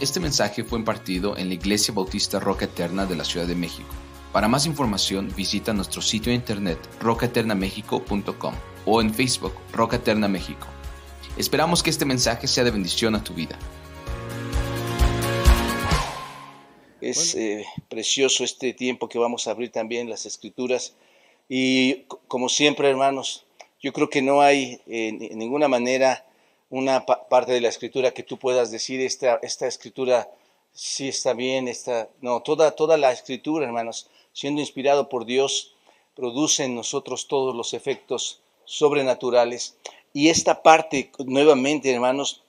Este mensaje fue impartido en la Iglesia Bautista Roca Eterna de la Ciudad de México. Para más información visita nuestro sitio de internet rocaeternamexico.com o en Facebook Roca Eterna México. Esperamos que este mensaje sea de bendición a tu vida. Es eh, precioso este tiempo que vamos a abrir también las escrituras y como siempre hermanos, yo creo que no hay en ninguna manera una parte de la escritura que tú puedas decir, esta, esta escritura sí está bien, esta, no, toda, toda la escritura, hermanos, siendo inspirado por Dios, produce en nosotros todos los efectos sobrenaturales. Y esta parte, nuevamente, hermanos,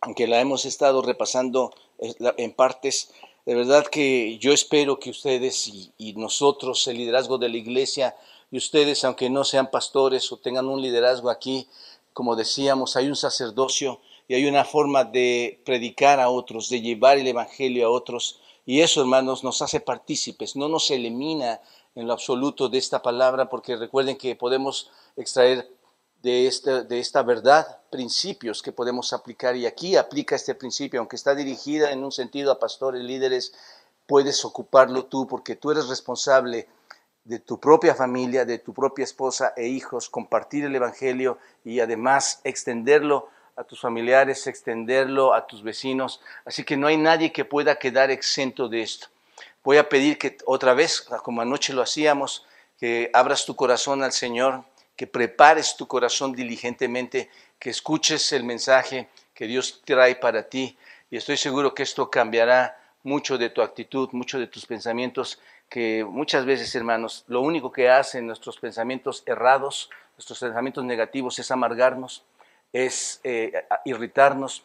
aunque la hemos estado repasando en partes, de verdad que yo espero que ustedes y, y nosotros, el liderazgo de la iglesia, y ustedes, aunque no sean pastores o tengan un liderazgo aquí, como decíamos, hay un sacerdocio y hay una forma de predicar a otros, de llevar el Evangelio a otros. Y eso, hermanos, nos hace partícipes, no nos elimina en lo absoluto de esta palabra, porque recuerden que podemos extraer de esta, de esta verdad principios que podemos aplicar. Y aquí aplica este principio, aunque está dirigida en un sentido a pastores, líderes, puedes ocuparlo tú, porque tú eres responsable de tu propia familia, de tu propia esposa e hijos, compartir el Evangelio y además extenderlo a tus familiares, extenderlo a tus vecinos. Así que no hay nadie que pueda quedar exento de esto. Voy a pedir que otra vez, como anoche lo hacíamos, que abras tu corazón al Señor, que prepares tu corazón diligentemente, que escuches el mensaje que Dios trae para ti. Y estoy seguro que esto cambiará mucho de tu actitud, mucho de tus pensamientos que muchas veces, hermanos, lo único que hacen nuestros pensamientos errados, nuestros pensamientos negativos es amargarnos, es eh, irritarnos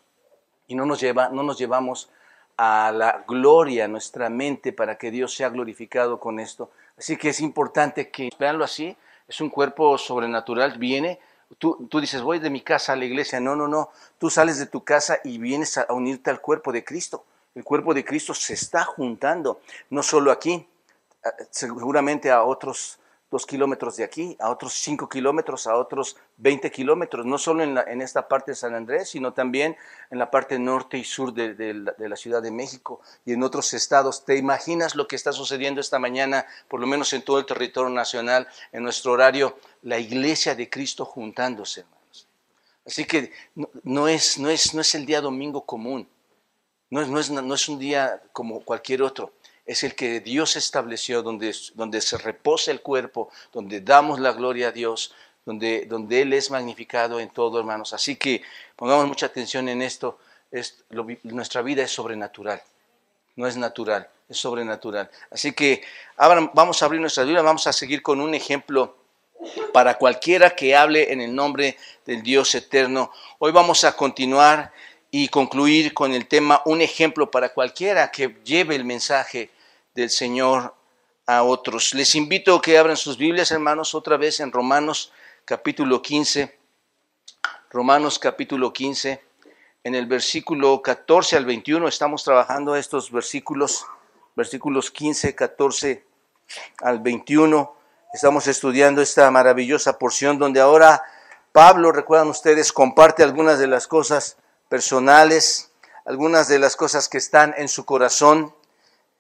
y no nos, lleva, no nos llevamos a la gloria, nuestra mente, para que Dios sea glorificado con esto. Así que es importante que, veanlo así, es un cuerpo sobrenatural, viene, tú, tú dices, voy de mi casa a la iglesia, no, no, no, tú sales de tu casa y vienes a unirte al cuerpo de Cristo. El cuerpo de Cristo se está juntando, no solo aquí, seguramente a otros dos kilómetros de aquí, a otros cinco kilómetros, a otros 20 kilómetros, no solo en, esta parte de San Andrés, sino también en la parte norte y sur de, de, la, de, la, Ciudad de México y en otros estados. ¿Te imaginas lo que está sucediendo esta mañana, por lo menos en todo el territorio nacional, en nuestro horario, la iglesia de Cristo juntándose, hermanos? Así que no, no es, no, es, no es el día domingo común, no es, no, es, no es un día como cualquier otro es el que Dios estableció, donde, donde se reposa el cuerpo, donde damos la gloria a Dios, donde, donde Él es magnificado en todo, hermanos. Así que pongamos mucha atención en esto. Es, nuestra vida es sobrenatural, no es natural, es sobrenatural. Así que ahora vamos a abrir nuestra Biblia, vamos a seguir con un ejemplo para cualquiera que hable en el nombre del Dios eterno. Hoy vamos a continuar y concluir con el tema un ejemplo para cualquiera que lleve el mensaje del Señor a otros. Les invito a que abran sus Biblias, hermanos, otra vez en Romanos capítulo 15. Romanos capítulo 15, en el versículo 14 al 21, estamos trabajando estos versículos, versículos 15, 14 al 21. Estamos estudiando esta maravillosa porción donde ahora Pablo, recuerdan ustedes, comparte algunas de las cosas personales, algunas de las cosas que están en su corazón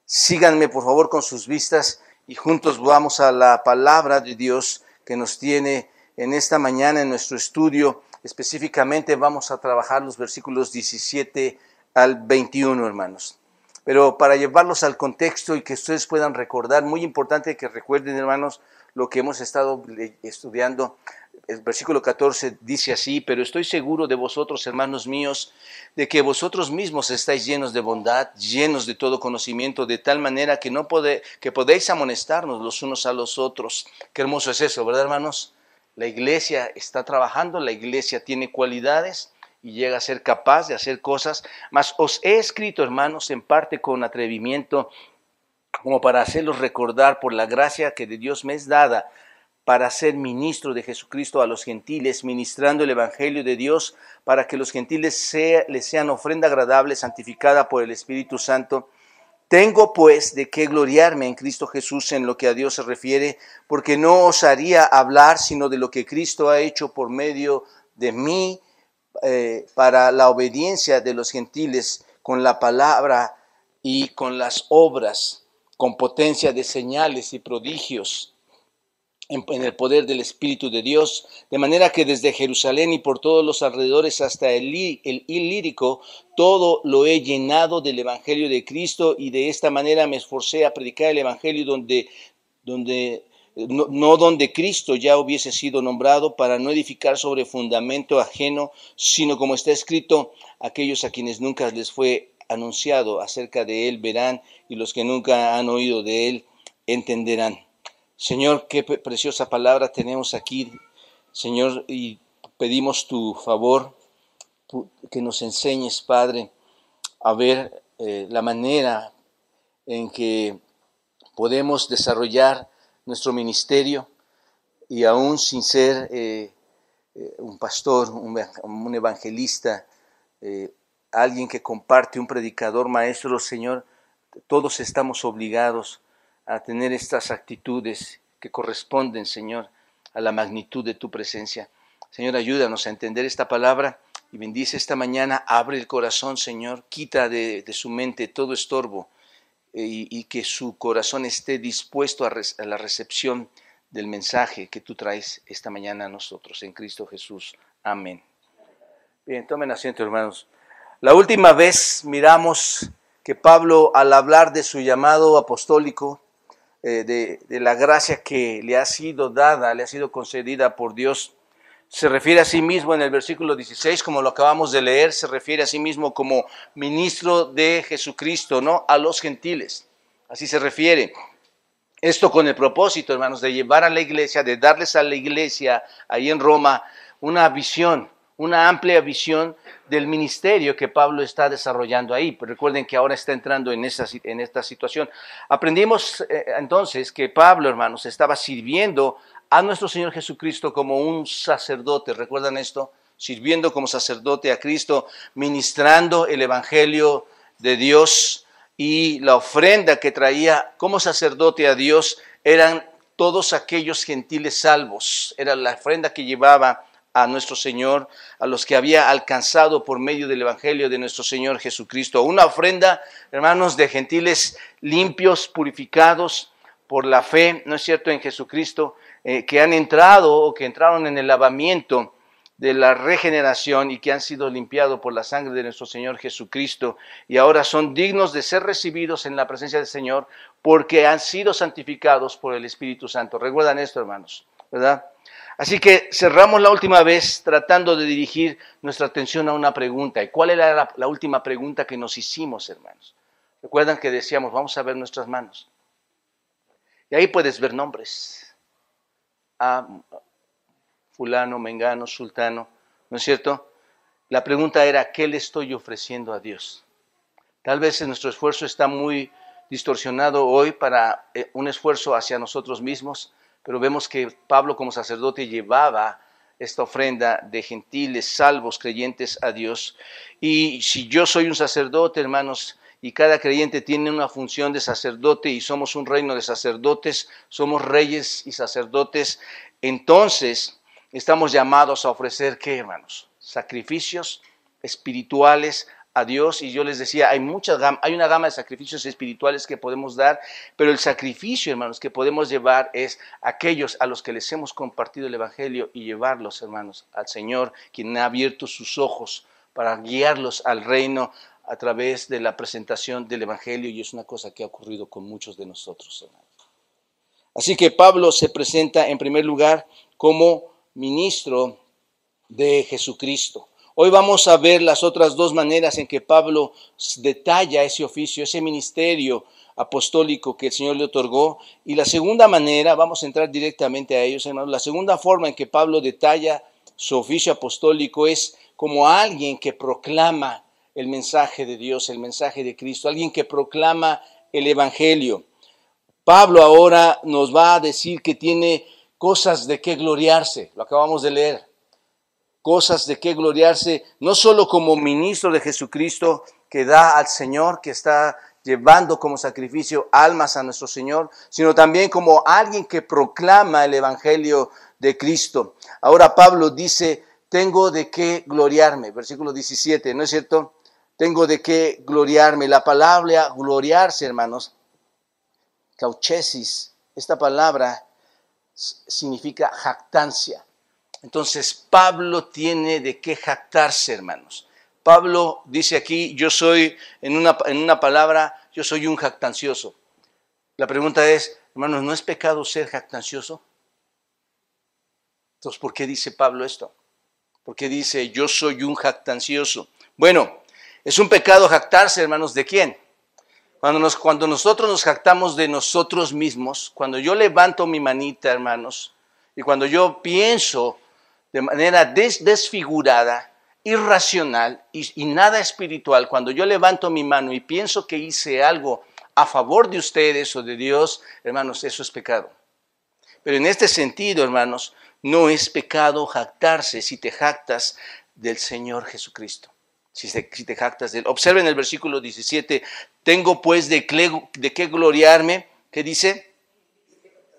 Síganme por favor con sus vistas y juntos vamos a la palabra de Dios que nos tiene en esta mañana en nuestro estudio. Específicamente vamos a trabajar los versículos 17 al 21, hermanos. Pero para llevarlos al contexto y que ustedes puedan recordar, muy importante que recuerden, hermanos, lo que hemos estado estudiando el versículo 14 dice así, pero estoy seguro de vosotros, hermanos míos, de que vosotros mismos estáis llenos de bondad, llenos de todo conocimiento, de tal manera que, no pode, que podéis amonestarnos los unos a los otros. Qué hermoso es eso, ¿verdad, hermanos? La iglesia está trabajando, la iglesia tiene cualidades y llega a ser capaz de hacer cosas, mas os he escrito, hermanos, en parte con atrevimiento, como para hacerlos recordar por la gracia que de Dios me es dada para ser ministro de Jesucristo a los gentiles, ministrando el Evangelio de Dios, para que los gentiles sea, les sean ofrenda agradable, santificada por el Espíritu Santo. Tengo pues de qué gloriarme en Cristo Jesús en lo que a Dios se refiere, porque no osaría hablar sino de lo que Cristo ha hecho por medio de mí eh, para la obediencia de los gentiles, con la palabra y con las obras, con potencia de señales y prodigios en, el poder del Espíritu de Dios, de manera que desde Jerusalén y por todos los alrededores hasta el, el Ilírico, todo lo he llenado del Evangelio de Cristo y de esta manera me esforcé a predicar el Evangelio donde, donde no, no, donde Cristo ya hubiese sido nombrado para no edificar sobre fundamento ajeno, sino como está escrito, aquellos a quienes nunca les fue anunciado acerca de él verán y los que nunca han oído de él entenderán. Señor, qué preciosa palabra tenemos aquí, Señor, y pedimos tu favor, que nos enseñes, Padre, a ver eh, la manera en que podemos desarrollar nuestro ministerio y aún sin ser eh, eh, un pastor, un, evangelista, alguien que comparte, un predicador, maestro, Señor, todos estamos obligados a tener estas actitudes que corresponden, Señor, a la magnitud de tu presencia. Señor, ayúdanos a entender esta palabra y bendice esta mañana, abre el corazón, Señor, quita de, su mente todo estorbo eh, y, que su corazón esté dispuesto a, a la recepción del mensaje que tú traes esta mañana a nosotros, en Cristo Jesús. Amén. Bien, tomen asiento, hermanos. La última vez miramos que Pablo, al hablar de su llamado apostólico, eh, de, la gracia que le ha sido dada, le ha sido concedida por Dios. Se refiere a sí mismo en el versículo 16, como lo acabamos de leer, se refiere a sí mismo como ministro de Jesucristo, ¿no? A los gentiles. Así se refiere. Esto con el propósito, hermanos, de llevar a la iglesia, de darles a la iglesia ahí en Roma una visión, una amplia visión del ministerio que Pablo está desarrollando ahí. Pero recuerden que ahora está entrando en esta situación. Aprendimos eh, entonces que Pablo, hermanos, estaba sirviendo a nuestro Señor Jesucristo como un sacerdote. ¿Recuerdan esto? Sirviendo como sacerdote a Cristo, ministrando el Evangelio de Dios y la ofrenda que traía como sacerdote a Dios eran todos aquellos gentiles salvos. Era la ofrenda que llevaba a nuestro Señor, a los que había alcanzado por medio del Evangelio de nuestro Señor Jesucristo. Una ofrenda, hermanos, de gentiles limpios, purificados por la fe, ¿no es cierto?, en Jesucristo, eh, que han entrado o que entraron en el lavamiento de la regeneración y que han sido limpiados por la sangre de nuestro Señor Jesucristo y ahora son dignos de ser recibidos en la presencia del Señor porque han sido santificados por el Espíritu Santo. Recuerdan esto, hermanos, ¿verdad? Así que cerramos la última vez tratando de dirigir nuestra atención a una pregunta. ¿Y cuál era la, última pregunta que nos hicimos, hermanos? Recuerdan que decíamos, vamos a ver nuestras manos. Y ahí puedes ver nombres. A fulano, mengano, sultano, ¿no es cierto? La pregunta era, ¿qué le estoy ofreciendo a Dios? Tal vez nuestro esfuerzo está muy distorsionado hoy para eh, un esfuerzo hacia nosotros mismos, pero vemos que Pablo como sacerdote llevaba esta ofrenda de gentiles, salvos, creyentes a Dios. Y si yo soy un sacerdote, hermanos, y cada creyente tiene una función de sacerdote y somos un reino de sacerdotes, somos reyes y sacerdotes, entonces estamos llamados a ofrecer, ¿qué, hermanos? Sacrificios espirituales a Dios y yo les decía, hay, muchas, hay una gama de sacrificios espirituales que podemos dar, pero el sacrificio, hermanos, que podemos llevar es aquellos a los que les hemos compartido el Evangelio y llevarlos, hermanos, al Señor, quien ha abierto sus ojos para guiarlos al reino a través de la presentación del Evangelio y es una cosa que ha ocurrido con muchos de nosotros, hermanos. Así que Pablo se presenta en primer lugar como ministro de Jesucristo. Hoy vamos a ver las otras dos maneras en que Pablo detalla ese oficio, ese ministerio apostólico que el Señor le otorgó. Y la segunda manera, vamos a entrar directamente a ellos, hermanos, la segunda forma en que Pablo detalla su oficio apostólico es como alguien que proclama el mensaje de Dios, el mensaje de Cristo, alguien que proclama el Evangelio. Pablo ahora nos va a decir que tiene cosas de qué gloriarse, lo acabamos de leer cosas de qué gloriarse, no solo como ministro de Jesucristo que da al Señor, que está llevando como sacrificio almas a nuestro Señor, sino también como alguien que proclama el Evangelio de Cristo. Ahora Pablo dice, tengo de qué gloriarme, versículo 17, ¿no es cierto? tengo de qué gloriarme. La palabra gloriarse, hermanos, cauchesis, esta palabra significa jactancia. Entonces Pablo tiene de qué jactarse, hermanos. Pablo dice aquí, yo soy, en una, en una palabra, yo soy un jactancioso. La pregunta es, hermanos, ¿no es pecado ser jactancioso? Entonces, ¿por qué dice Pablo esto? ¿Por qué dice, yo soy un jactancioso? Bueno, es un pecado jactarse, hermanos, ¿de quién? Cuando, nos, cuando nosotros nos jactamos de nosotros mismos, cuando yo levanto mi manita, hermanos, y cuando yo pienso de manera desfigurada, irracional y, nada espiritual, cuando yo levanto mi mano y pienso que hice algo a favor de ustedes o de Dios, hermanos, eso es pecado. Pero en este sentido, hermanos, no es pecado jactarse si te jactas del Señor Jesucristo si, te jactas de él. Observen el versículo 17, tengo pues de, de qué gloriarme, ¿qué dice?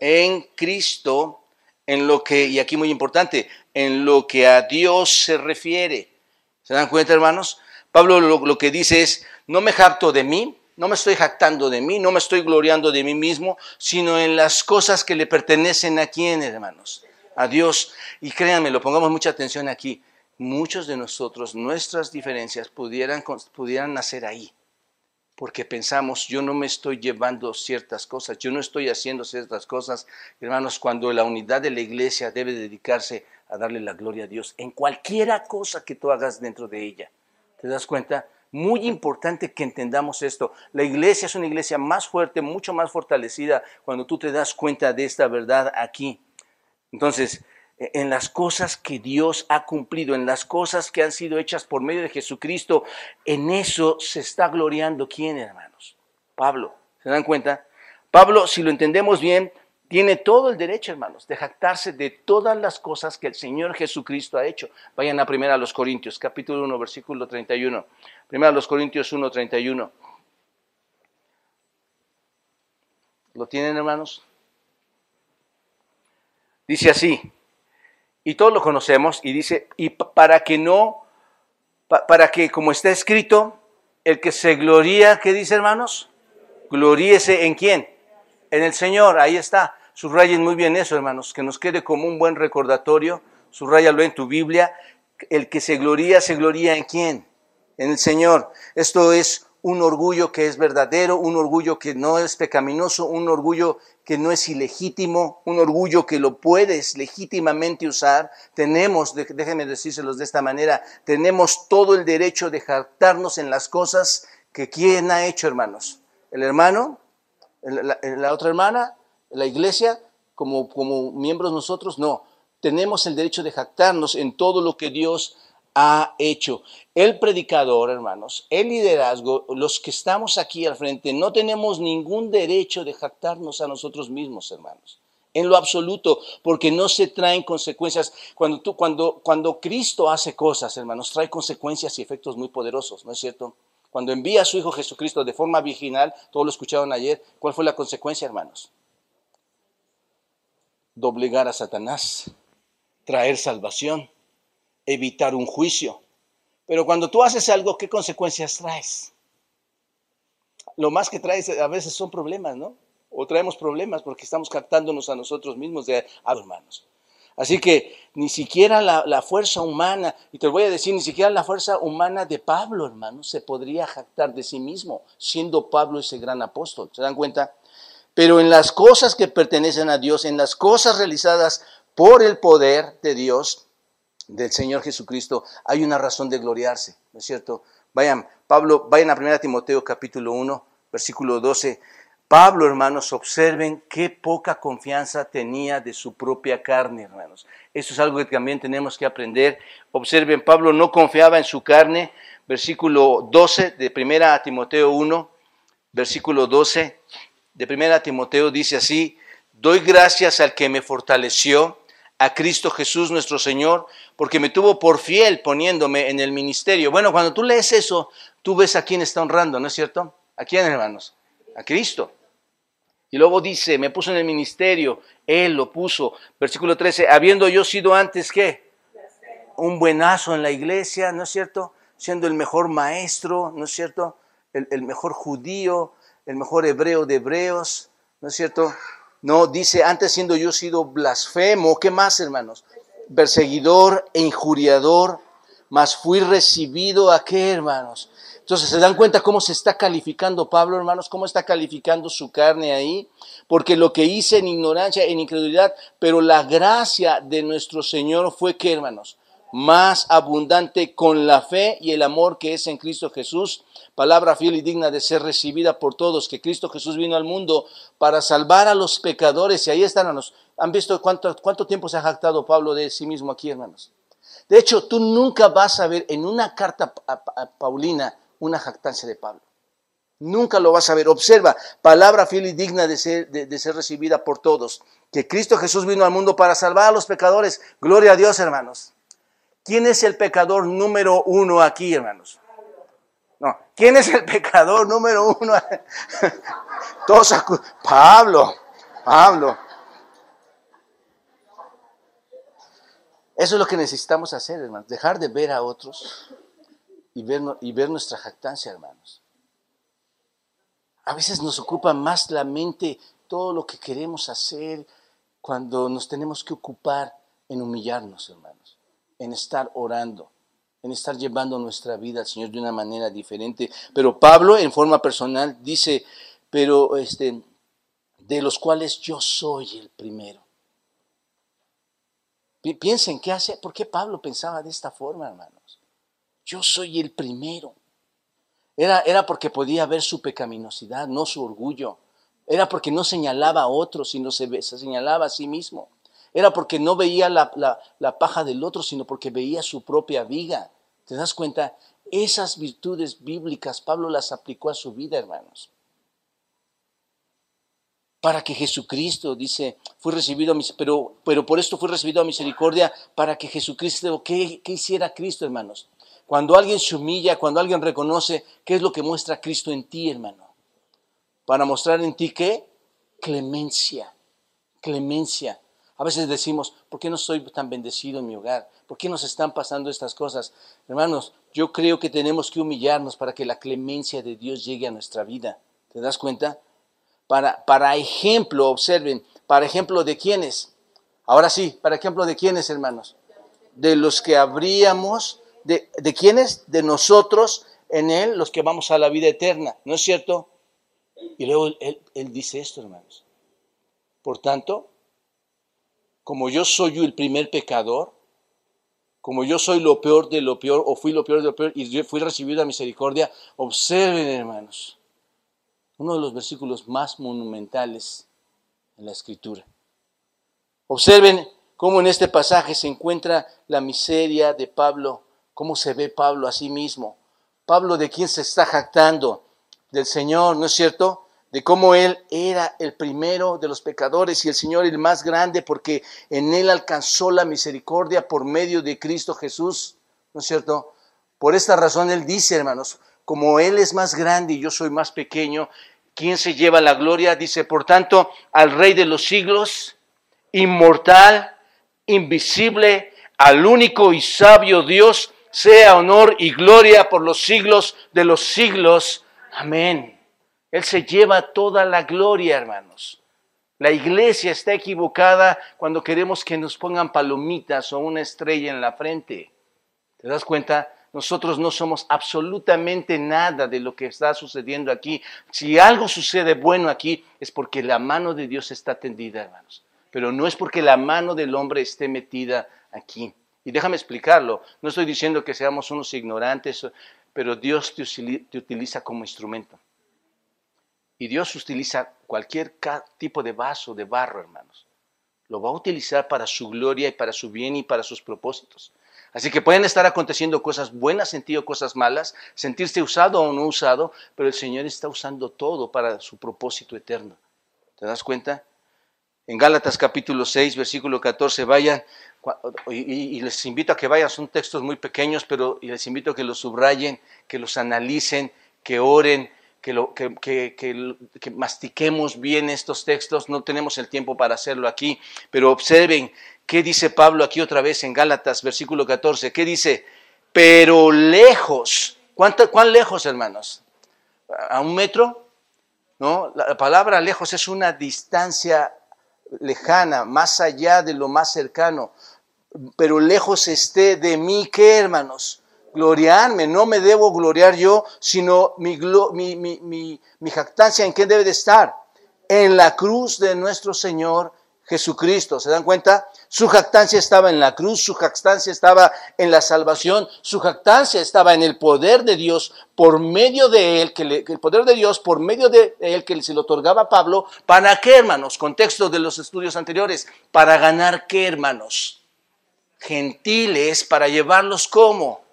En Cristo, en lo que, y aquí muy importante, en lo que a Dios se refiere. ¿Se dan cuenta, hermanos? Pablo lo, que dice es, no me jacto de mí, no me estoy jactando de mí, no me estoy gloriando de mí mismo, sino en las cosas que le pertenecen a quién, hermanos, a Dios. Y créanme, lo pongamos mucha atención aquí muchos de nosotros, nuestras diferencias pudieran, pudieran nacer ahí, porque pensamos, yo no me estoy llevando ciertas cosas, yo no estoy haciendo ciertas cosas, hermanos, cuando la unidad de la iglesia debe dedicarse a darle la gloria a Dios en cualquiera cosa que tú hagas dentro de ella. ¿Te das cuenta? Muy importante que entendamos esto. La iglesia es una iglesia más fuerte, mucho más fortalecida cuando tú te das cuenta de esta verdad aquí. Entonces, en las cosas que Dios ha cumplido, en las cosas que han sido hechas por medio de Jesucristo, en eso se está gloriando quién, hermanos? Pablo. ¿Se dan cuenta? Pablo, si lo entendemos bien, tiene todo el derecho, hermanos, de jactarse de todas las cosas que el Señor Jesucristo ha hecho. Vayan a primera a los Corintios, capítulo 1, versículo 31. Primera a los Corintios 1, 31. ¿Lo tienen, hermanos? Dice así, y todos lo conocemos, y dice, y para que no, para que como está escrito, el que se gloría, ¿qué dice hermanos? Gloríese en quién? En el Señor, ahí está. Subrayen muy bien eso, hermanos, que nos quede como un buen recordatorio. Subrayalo en tu Biblia. El que se gloría, se gloría en quién? En el Señor. Esto es un orgullo que es verdadero, un orgullo que no es pecaminoso, un orgullo que no es ilegítimo, un orgullo que lo puedes legítimamente usar. Tenemos, déjenme decírselos de esta manera, tenemos todo el derecho de jactarnos en las cosas que quién ha hecho, hermanos. El hermano, la, otra hermana, la iglesia, como, como miembros nosotros, no. Tenemos el derecho de jactarnos en todo lo que Dios ha hecho. El predicador, hermanos, el liderazgo, los que estamos aquí al frente, no tenemos ningún derecho de jactarnos a nosotros mismos, hermanos. En lo absoluto, porque no se traen consecuencias. Cuando, tú, cuando, cuando Cristo hace cosas, hermanos, trae consecuencias y efectos muy poderosos, ¿no es cierto? Cuando envía a su Hijo Jesucristo de forma virginal, todos lo escucharon ayer, ¿cuál fue la consecuencia, hermanos? Doblegar a Satanás, traer salvación evitar un juicio. Pero cuando tú haces algo, ¿qué consecuencias traes? Lo más que traes a veces son problemas, ¿no? O traemos problemas porque estamos captándonos a nosotros mismos de a hermanos. Así que ni siquiera la, la, fuerza humana, y te voy a decir, ni siquiera la fuerza humana de Pablo, hermano, se podría jactar de sí mismo, siendo Pablo ese gran apóstol. ¿Se dan cuenta? Pero en las cosas que pertenecen a Dios, en las cosas realizadas por el poder de Dios, del Señor Jesucristo, hay una razón de gloriarse, ¿no es cierto? Vayan, Pablo, vayan a 1 Timoteo capítulo 1, versículo 12. Pablo, hermanos, observen qué poca confianza tenía de su propia carne, hermanos. Eso es algo que también tenemos que aprender. Observen, Pablo no confiaba en su carne. Versículo 12 de 1 Timoteo 1, versículo 12 de 1 Timoteo dice así, doy gracias al que me fortaleció a Cristo Jesús nuestro Señor, porque me tuvo por fiel poniéndome en el ministerio. Bueno, cuando tú lees eso, tú ves a quién está honrando, ¿no es cierto? ¿A quién, hermanos? A Cristo. Y luego dice, me puso en el ministerio, Él lo puso. Versículo 13, habiendo yo sido antes, ¿qué? Un buenazo en la iglesia, ¿no es cierto? siendo el mejor maestro, ¿no es cierto? El, el mejor judío, el mejor hebreo de hebreos, ¿no es cierto? No, dice, antes siendo yo sido blasfemo, ¿qué más, hermanos? Perseguidor e injuriador, mas fui recibido a qué, hermanos? Entonces, ¿se dan cuenta cómo se está calificando Pablo, hermanos? ¿Cómo está calificando su carne ahí? Porque lo que hice en ignorancia, en incredulidad, pero la gracia de nuestro Señor fue que, hermanos, más abundante con la fe y el amor que es en Cristo Jesús, palabra fiel y digna de ser recibida por todos, que Cristo Jesús vino al mundo para salvar a los pecadores. Y ahí están, hermanos. ¿Han visto cuánto, cuánto tiempo se ha jactado Pablo de sí mismo aquí, hermanos? De hecho, tú nunca vas a ver en una carta a Paulina una jactancia de Pablo. Nunca lo vas a ver. Observa, palabra fiel y digna de ser, de ser recibida por todos. Que Cristo Jesús vino al mundo para salvar a los pecadores. Gloria a Dios, hermanos. ¿Quién es el pecador número uno aquí, hermanos? No, ¿quién es el pecador número uno? Todos Pablo, Pablo. Eso es lo que necesitamos hacer, hermanos, dejar de ver a otros y ver, y ver nuestra jactancia, hermanos. A veces nos ocupa más la mente todo lo que queremos hacer cuando nos tenemos que ocupar en humillarnos, hermanos, en estar orando, en estar llevando nuestra vida al Señor de una manera diferente. Pero Pablo, en forma personal, dice, pero este, de los cuales yo soy el primero. Piensen, ¿qué hace? ¿Por qué Pablo pensaba de esta forma, hermanos? Yo soy el primero. Era, era porque podía ver su pecaminosidad, no su orgullo. Era porque no señalaba a otros, sino se, se señalaba a sí mismo. Era porque no veía la, la, paja del otro, sino porque veía su propia viga. ¿Te das cuenta? Esas virtudes bíblicas Pablo las aplicó a su vida, hermanos. Para que Jesucristo, dice, fue recibido, a pero, pero por esto fue recibido a misericordia, para que Jesucristo, ¿qué, ¿qué hiciera Cristo, hermanos? Cuando alguien se humilla, cuando alguien reconoce, ¿qué es lo que muestra Cristo en ti, hermano? Para mostrar en ti qué? Clemencia, clemencia. A veces decimos, ¿por qué no soy tan bendecido en mi hogar? ¿Por qué nos están pasando estas cosas? Hermanos, yo creo que tenemos que humillarnos para que la clemencia de Dios llegue a nuestra vida. ¿Te das cuenta? Para, para ejemplo, observen, para ejemplo de quiénes. Ahora sí, para ejemplo de quiénes, hermanos. De los que habríamos, de, de quiénes, de nosotros en Él, los que vamos a la vida eterna. ¿No es cierto? Y luego él, él dice esto, hermanos. Por tanto, como yo soy el primer pecador, como yo soy lo peor de lo peor, o fui lo peor de lo peor, y fui recibido a misericordia, observen, hermanos, uno de los versículos más monumentales en la Escritura. Observen cómo en este pasaje se encuentra la miseria de Pablo, cómo se ve Pablo a sí mismo. Pablo de quién se está jactando, del Señor, ¿no es cierto? De cómo Él era el primero de los pecadores y el Señor el más grande porque en Él alcanzó la misericordia por medio de Cristo Jesús, ¿no es cierto? Por esta razón Él dice, hermanos, como Él es más grande y yo soy más pequeño, ¿quién se lleva la gloria? Dice, por tanto, al Rey de los siglos, inmortal, invisible, al único y sabio Dios, sea honor y gloria por los siglos de los siglos. Amén. Él se lleva toda la gloria, hermanos. La iglesia está equivocada cuando queremos que nos pongan palomitas o una estrella en la frente. ¿Te das cuenta? Nosotros no somos absolutamente nada de lo que está sucediendo aquí. Si algo sucede bueno aquí es porque la mano de Dios está tendida, hermanos. Pero no es porque la mano del hombre esté metida aquí. Y déjame explicarlo. No estoy diciendo que seamos unos ignorantes, pero Dios te utiliza como instrumento. Y Dios utiliza cualquier tipo de vaso de barro, hermanos. Lo va a utilizar para su gloria y para su bien y para sus propósitos. Así que pueden estar aconteciendo cosas buenas sentido cosas malas, sentirse usado o no usado, pero el Señor está usando todo para su propósito eterno. ¿Te das cuenta? En Gálatas capítulo 6, versículo 14, vayan, y, les invito a que vayan, son textos muy pequeños, pero les invito a que los subrayen, que los analicen, que oren, que, lo, que, mastiquemos bien estos textos. No tenemos el tiempo para hacerlo aquí, pero observen qué dice Pablo aquí otra vez en Gálatas, versículo 14. ¿Qué dice? pero lejos. ¿Cuánto, ¿Cuán lejos, hermanos? ¿A un metro? ¿No? La palabra lejos es una distancia lejana, más allá de lo más cercano. Pero lejos esté de mí, ¿qué, hermanos? Gloriarme, no me debo gloriar yo, sino mi, mi, mi, mi jactancia en qué debe de estar? En la cruz de nuestro Señor Jesucristo. ¿Se dan cuenta? Su jactancia estaba en la cruz, su jactancia estaba en la salvación, su jactancia estaba en el poder de Dios por medio de él, que, el poder de Dios por medio de él que se le otorgaba a Pablo. ¿Para qué, hermanos? Contexto de los estudios anteriores. ¿Para ganar qué, hermanos? Gentiles, para llevarlos como?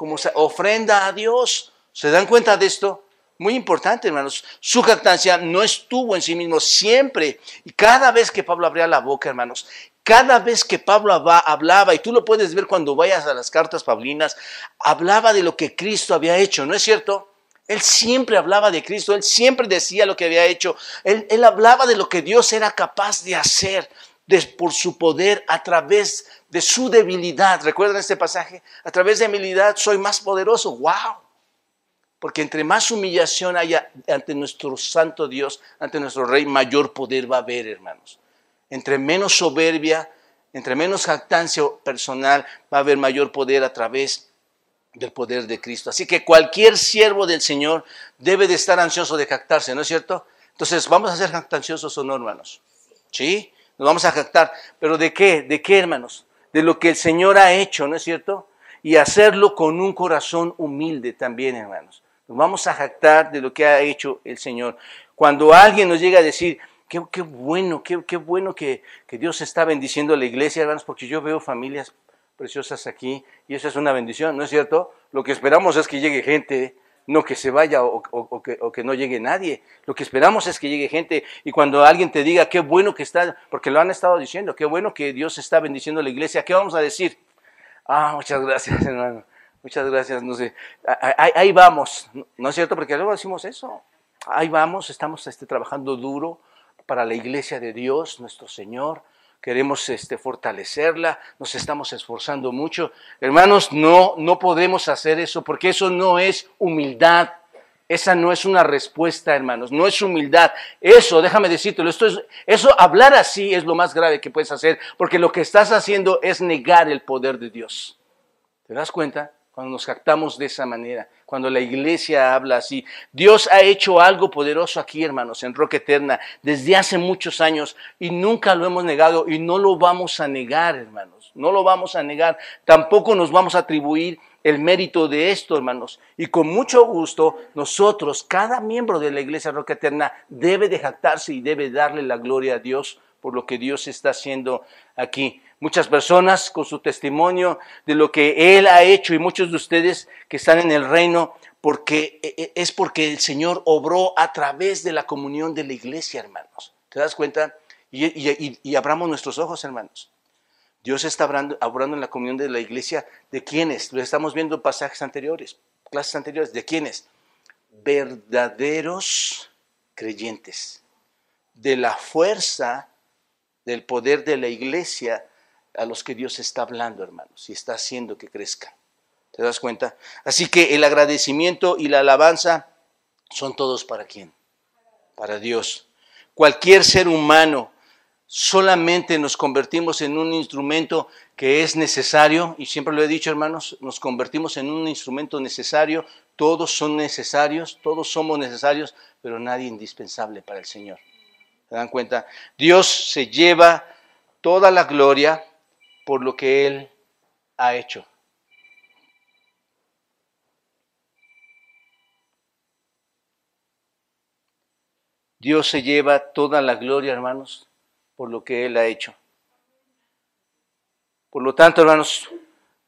Como ofrenda a Dios. ¿Se dan cuenta de esto? Muy importante, hermanos. Su jactancia no estuvo en sí mismo siempre. Y cada vez que Pablo abría la boca, hermanos, cada vez que Pablo hablaba, y tú lo puedes ver cuando vayas a las cartas pablinas, hablaba de lo que Cristo había hecho, ¿no es cierto? Él siempre hablaba de Cristo, él siempre decía lo que había hecho, él, él hablaba de lo que Dios era capaz de hacer por su poder a través de su debilidad. ¿Recuerdan este pasaje? A través de debilidad soy más poderoso. ¡Wow! Porque entre más humillación haya ante nuestro santo Dios, ante nuestro Rey, mayor poder va a haber, hermanos. Entre menos soberbia, entre menos jactancia personal, va a haber mayor poder a través del poder de Cristo. Así que cualquier siervo del Señor debe de estar ansioso de jactarse, ¿no es cierto? Entonces, ¿vamos a ser jactanciosos o no, hermanos? ¿Sí? Nos vamos a jactar. ¿Pero de qué? ¿De qué, hermanos? De lo que el Señor ha hecho, ¿no es cierto? Y hacerlo con un corazón humilde también, hermanos. Nos vamos a jactar de lo que ha hecho el Señor. Cuando alguien nos llega a decir, qué, bueno, qué, bueno que, Dios está bendiciendo a la iglesia, hermanos, porque yo veo familias preciosas aquí y eso es una bendición, ¿no es cierto? Lo que esperamos es que llegue gente, no que se vaya o, que, no llegue nadie. Lo que esperamos es que llegue gente y cuando alguien te diga qué bueno que está, porque lo han estado diciendo, qué bueno que Dios está bendiciendo a la iglesia, ¿qué vamos a decir? Ah, muchas gracias, hermano. Muchas gracias, no sé. Ahí, vamos, ¿no es cierto? Porque luego decimos eso. Ahí vamos, estamos este, trabajando duro para la iglesia de Dios, nuestro Señor. Queremos este, fortalecerla, nos estamos esforzando mucho. Hermanos, no, no podemos hacer eso porque eso no es humildad. Esa no es una respuesta, hermanos, no es humildad. Eso, déjame decírtelo, esto es, eso, hablar así es lo más grave que puedes hacer, porque lo que estás haciendo es negar el poder de Dios. ¿Te das cuenta? cuando nos jactamos de esa manera, cuando la iglesia habla así. Dios ha hecho algo poderoso aquí, hermanos, en Roca Eterna, desde hace muchos años y nunca lo hemos negado y no lo vamos a negar, hermanos, no lo vamos a negar. Tampoco nos vamos a atribuir el mérito de esto, hermanos. Y con mucho gusto, nosotros, cada miembro de la iglesia Roca Eterna, debe de jactarse y debe darle la gloria a Dios por lo que Dios está haciendo aquí muchas personas con su testimonio de lo que Él ha hecho y muchos de ustedes que están en el reino porque e, e, es porque el Señor obró a través de la comunión de la iglesia, hermanos. ¿Te das cuenta? Y, abramos nuestros ojos, hermanos. Dios está obrando, en la comunión de la iglesia. ¿De quiénes? Lo estamos viendo pasajes anteriores, clases anteriores. ¿De quiénes? Verdaderos creyentes. De la fuerza del poder de la iglesia a los que Dios está hablando, hermanos, y está haciendo que crezcan. ¿Te das cuenta? Así que el agradecimiento y la alabanza son todos para quién? Para Dios. Cualquier ser humano solamente nos convertimos en un instrumento que es necesario, y siempre lo he dicho hermanos, nos convertimos en un instrumento necesario, todos son necesarios, todos somos necesarios, pero nadie indispensable para el Señor. ¿Se dan cuenta? Dios se lleva toda la gloria por lo que Él ha hecho. Dios se lleva toda la gloria, hermanos, por lo que Él ha hecho. Por lo tanto, hermanos,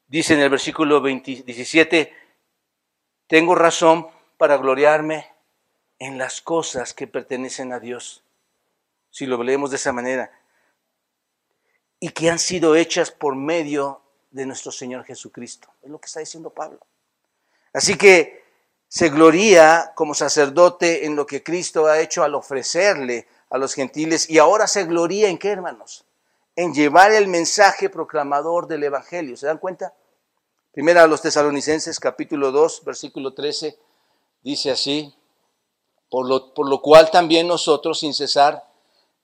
dice en el versículo 17, tengo razón para gloriarme en las cosas que pertenecen a Dios. Si lo leemos de esa manera, y que han sido hechas por medio de nuestro Señor Jesucristo. Es lo que está diciendo Pablo. Así que se gloría como sacerdote en lo que Cristo ha hecho al ofrecerle a los gentiles y ahora se gloría en qué, hermanos? En llevar el mensaje proclamador del Evangelio. ¿Se dan cuenta? Primera a los tesalonicenses capítulo 2, versículo 13, dice así, por lo, por lo cual también nosotros sin cesar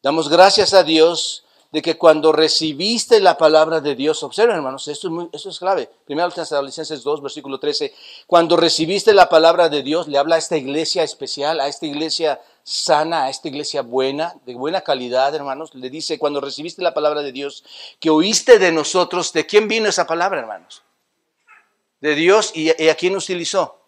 damos gracias a Dios de que cuando recibiste la palabra de Dios, observen hermanos, esto es, muy, esto es clave. Primero Tesalonicenses 2, versículo 13, cuando recibiste la palabra de Dios, le habla a esta iglesia especial, a esta iglesia sana, a esta iglesia buena, de buena calidad, hermanos. Le dice, cuando recibiste la palabra de Dios, que oíste de nosotros, ¿de quién vino esa palabra, hermanos? De Dios y, y a quién utilizó?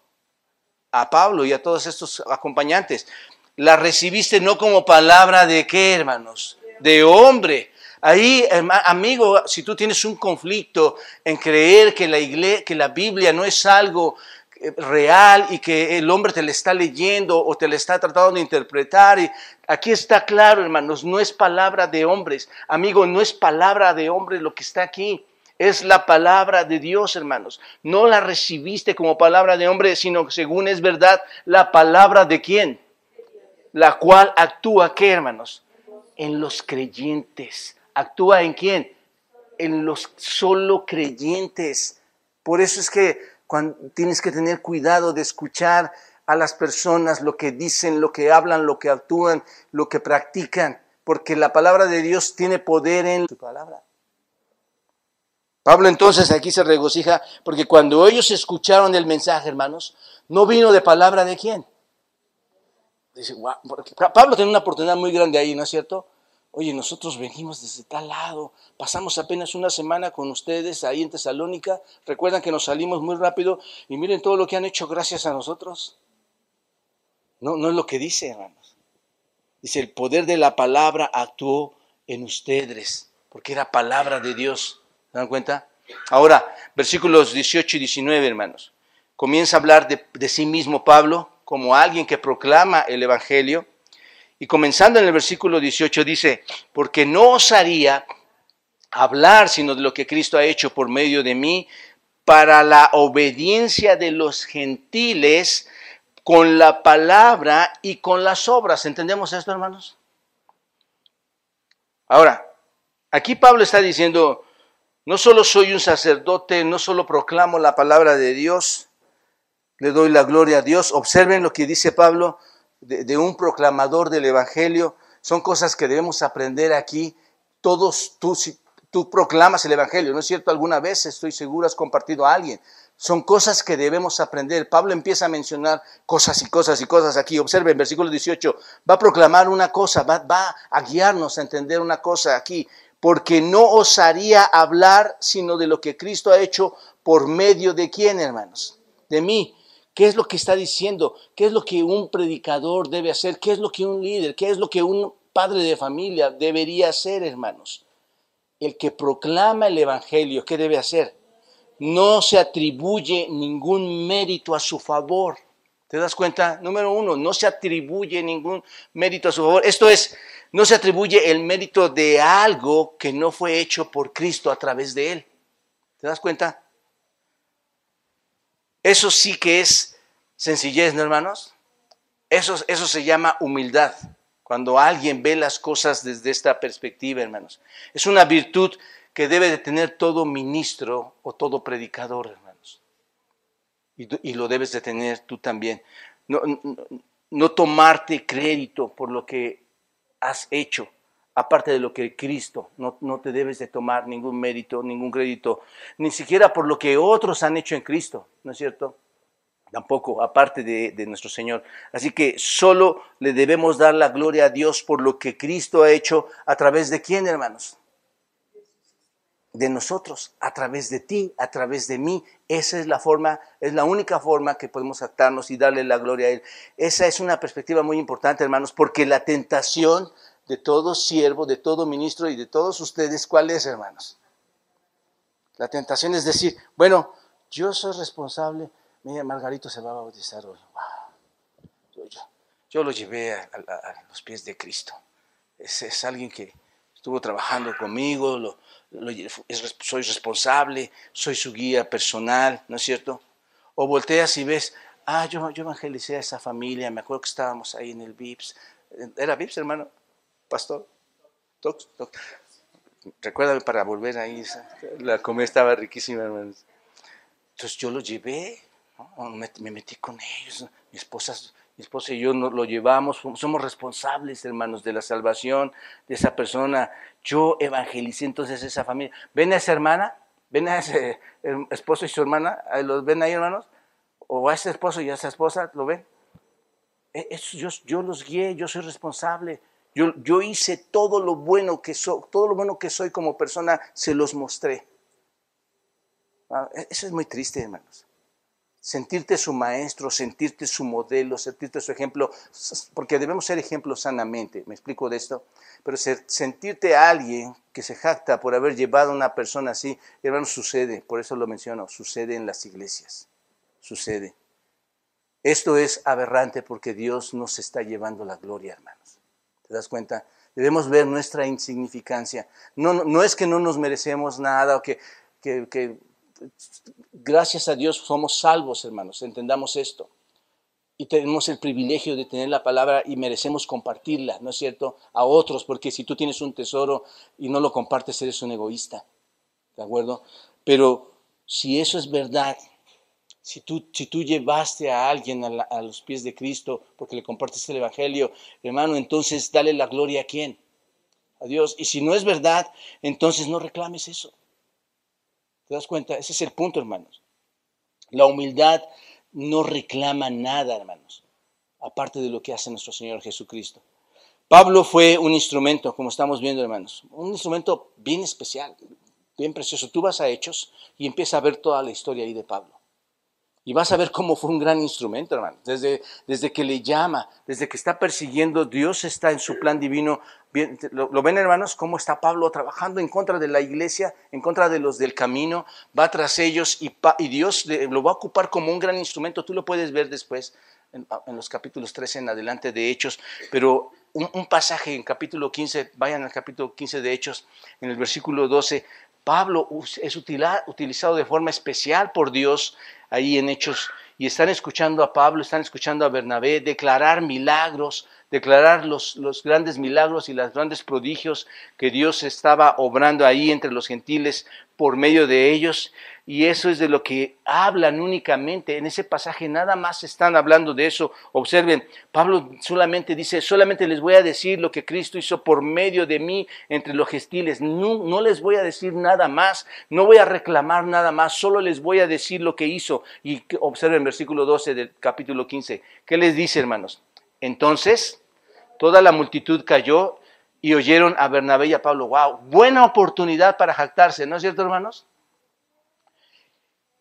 A Pablo y a todos estos acompañantes. La recibiste no como palabra de qué, hermanos? De hombre, Ahí, amigo, si tú tienes un conflicto en creer que la, iglesia, que la Biblia no es algo eh, real y que el hombre te le está leyendo o te le está tratando de interpretar. Aquí está claro, hermanos, no es palabra de hombres. Amigo, no es palabra de hombres lo que está aquí. Es la palabra de Dios, hermanos. No la recibiste como palabra de hombre, sino según es verdad, la palabra de quién. La cual actúa, ¿qué, hermanos? En los creyentes actúa en quién? En los solo creyentes. Por eso es que cuando, tienes que tener cuidado de escuchar a las personas lo que dicen, lo que hablan, lo que actúan, lo que practican, porque la palabra de Dios tiene poder en su palabra. Pablo entonces aquí se regocija porque cuando ellos escucharon el mensaje, hermanos, no vino de palabra de quién. Dice, Pablo tiene una oportunidad muy grande ahí, ¿no es cierto? Oye, nosotros venimos desde tal lado, pasamos apenas una semana con ustedes ahí en Tesalónica, recuerdan que nos salimos muy rápido y miren todo lo que han hecho gracias a nosotros. No, no es lo que dice, hermanos. Dice, el poder de la palabra actuó en ustedes, porque era palabra de Dios. ¿Se dan cuenta? Ahora, versículos 18 y 19, hermanos. Comienza a hablar de, de sí mismo Pablo como alguien que proclama el Evangelio y comenzando en el versículo 18 dice, porque no osaría hablar sino de lo que Cristo ha hecho por medio de mí para la obediencia de los gentiles con la palabra y con las obras. ¿Entendemos esto, hermanos? Ahora, aquí Pablo está diciendo, no solo soy un sacerdote, no solo proclamo la palabra de Dios, le doy la gloria a Dios. Observen lo que dice Pablo, de, un proclamador del Evangelio. Son cosas que debemos aprender aquí. Todos tú, proclamas el Evangelio, ¿no es cierto? Alguna vez, estoy seguro, has compartido a alguien. Son cosas que debemos aprender. Pablo empieza a mencionar cosas y cosas y cosas aquí. Observen, versículo 18. Va a proclamar una cosa, va, va a guiarnos a entender una cosa aquí. Porque no osaría hablar sino de lo que Cristo ha hecho por medio de quién, hermanos? De mí. ¿Qué es lo que está diciendo? ¿Qué es lo que un predicador debe hacer? ¿Qué es lo que un líder? ¿Qué es lo que un padre de familia debería hacer, hermanos? El que proclama el Evangelio, ¿qué debe hacer? No se atribuye ningún mérito a su favor. ¿Te das cuenta? Número uno, no se atribuye ningún mérito a su favor. Esto es, no se atribuye el mérito de algo que no fue hecho por Cristo a través de él. ¿Te das cuenta? Eso sí que es sencillez, ¿no, hermanos? Eso, eso se llama humildad. Cuando alguien ve las cosas desde esta perspectiva, hermanos. Es una virtud que debe de tener todo ministro o todo predicador, hermanos. Y, lo debes de tener tú también. No, no tomarte crédito por lo que has hecho, aparte de lo que Cristo, no, no, te debes de tomar ningún mérito, ningún crédito, ni siquiera por lo que otros han hecho en Cristo, ¿no es cierto? Tampoco, aparte de, de nuestro Señor. Así que solo le debemos dar la gloria a Dios por lo que Cristo ha hecho a través de quién, hermanos? De nosotros, a través de ti, a través de mí. Esa es la forma, es la única forma que podemos actarnos y darle la gloria a Él. Esa es una perspectiva muy importante, hermanos, porque la tentación de todo siervo, de todo ministro y de todos ustedes, ¿cuál es, hermanos? La tentación es decir, bueno, yo soy responsable, mira, Margarito se va a bautizar hoy. Yo, lo llevé a, los pies de Cristo. Es, alguien que estuvo trabajando conmigo, soy responsable, soy su guía personal, ¿no es cierto? O volteas y ves, ah, yo, yo evangelicé a esa familia, me acuerdo que estábamos ahí en el VIPS. ¿Era VIPS, hermano? Pastor. Recuérdame para volver ahí. La comida estaba riquísima, hermanos. Entonces yo lo llevé, me, metí con ellos, mi esposa, mi esposa y yo nos lo llevamos, somos responsables, hermanos, de la salvación de esa persona. Yo evangelicé entonces esa familia. ¿Ven a esa hermana? ¿Ven a ese esposo y su hermana? ¿Los ven ahí, hermanos? ¿O a ese esposo y a esa esposa? ¿Lo ven? E, yo, yo los guié, yo soy responsable. Yo, hice todo lo bueno que soy, todo lo bueno que soy como persona, se los mostré. Ah, e, eso es muy triste, hermanos. Sentirte su maestro, sentirte su modelo, sentirte su ejemplo, porque debemos ser ejemplos sanamente, me explico de esto, pero sentirte alguien que se jacta por haber llevado a una persona así, hermanos, sucede, por eso lo menciono, sucede en las iglesias, sucede. Esto es aberrante porque Dios nos está llevando la gloria, hermanos. ¿Te das cuenta? Debemos ver nuestra insignificancia. No, no, es que no nos merecemos nada o que, que, gracias a Dios somos salvos, hermanos. Entendamos esto. Y tenemos el privilegio de tener la palabra y merecemos compartirla, ¿no es cierto? A otros, porque si tú tienes un tesoro y no lo compartes, eres un egoísta. ¿De acuerdo? Pero si eso es verdad, si tú, llevaste a alguien a, los pies de Cristo porque le compartes el Evangelio, hermano, entonces dale la gloria a quién? A Dios. Y si no es verdad, entonces no reclames eso. ¿Te das cuenta? Ese es el punto, hermanos. La humildad no reclama nada, hermanos, aparte de lo que hace nuestro Señor Jesucristo. Pablo fue un instrumento, como estamos viendo, hermanos, un instrumento bien especial, bien precioso. Tú vas a Hechos y empiezas a ver toda la historia ahí de Pablo. Y vas a ver cómo fue un gran instrumento, hermano. Desde, desde que le llama, desde que está persiguiendo, Dios está en su plan divino. ¿Lo, ven, hermanos? Cómo está Pablo trabajando en contra de la iglesia, en contra de los del camino. Va tras ellos y, Dios lo va a ocupar como un gran instrumento. Tú lo puedes ver después en, los capítulos 13 en adelante de Hechos. Pero un pasaje en capítulo 15, vayan al capítulo 15 de Hechos, en el versículo 12, Pablo es utilizado de forma especial por Dios ahí en Hechos y están escuchando a Pablo, están escuchando a Bernabé declarar milagros, declarar los, los grandes milagros y los grandes prodigios que Dios estaba obrando ahí entre los gentiles por medio de ellos. Y eso es de lo que hablan únicamente. En ese pasaje nada más están hablando de eso. Observen, Pablo solamente dice, solamente les voy a decir lo que Cristo hizo por medio de mí entre los gentiles. No, no les voy a decir nada más, no voy a reclamar nada más, solo les voy a decir lo que hizo. Y observen versículo 12 del capítulo 15. ¿Qué les dice, hermanos? Entonces, toda la multitud cayó y oyeron a Bernabé y a Pablo. ¡Wow! Buena oportunidad para jactarse, ¿no es cierto, hermanos?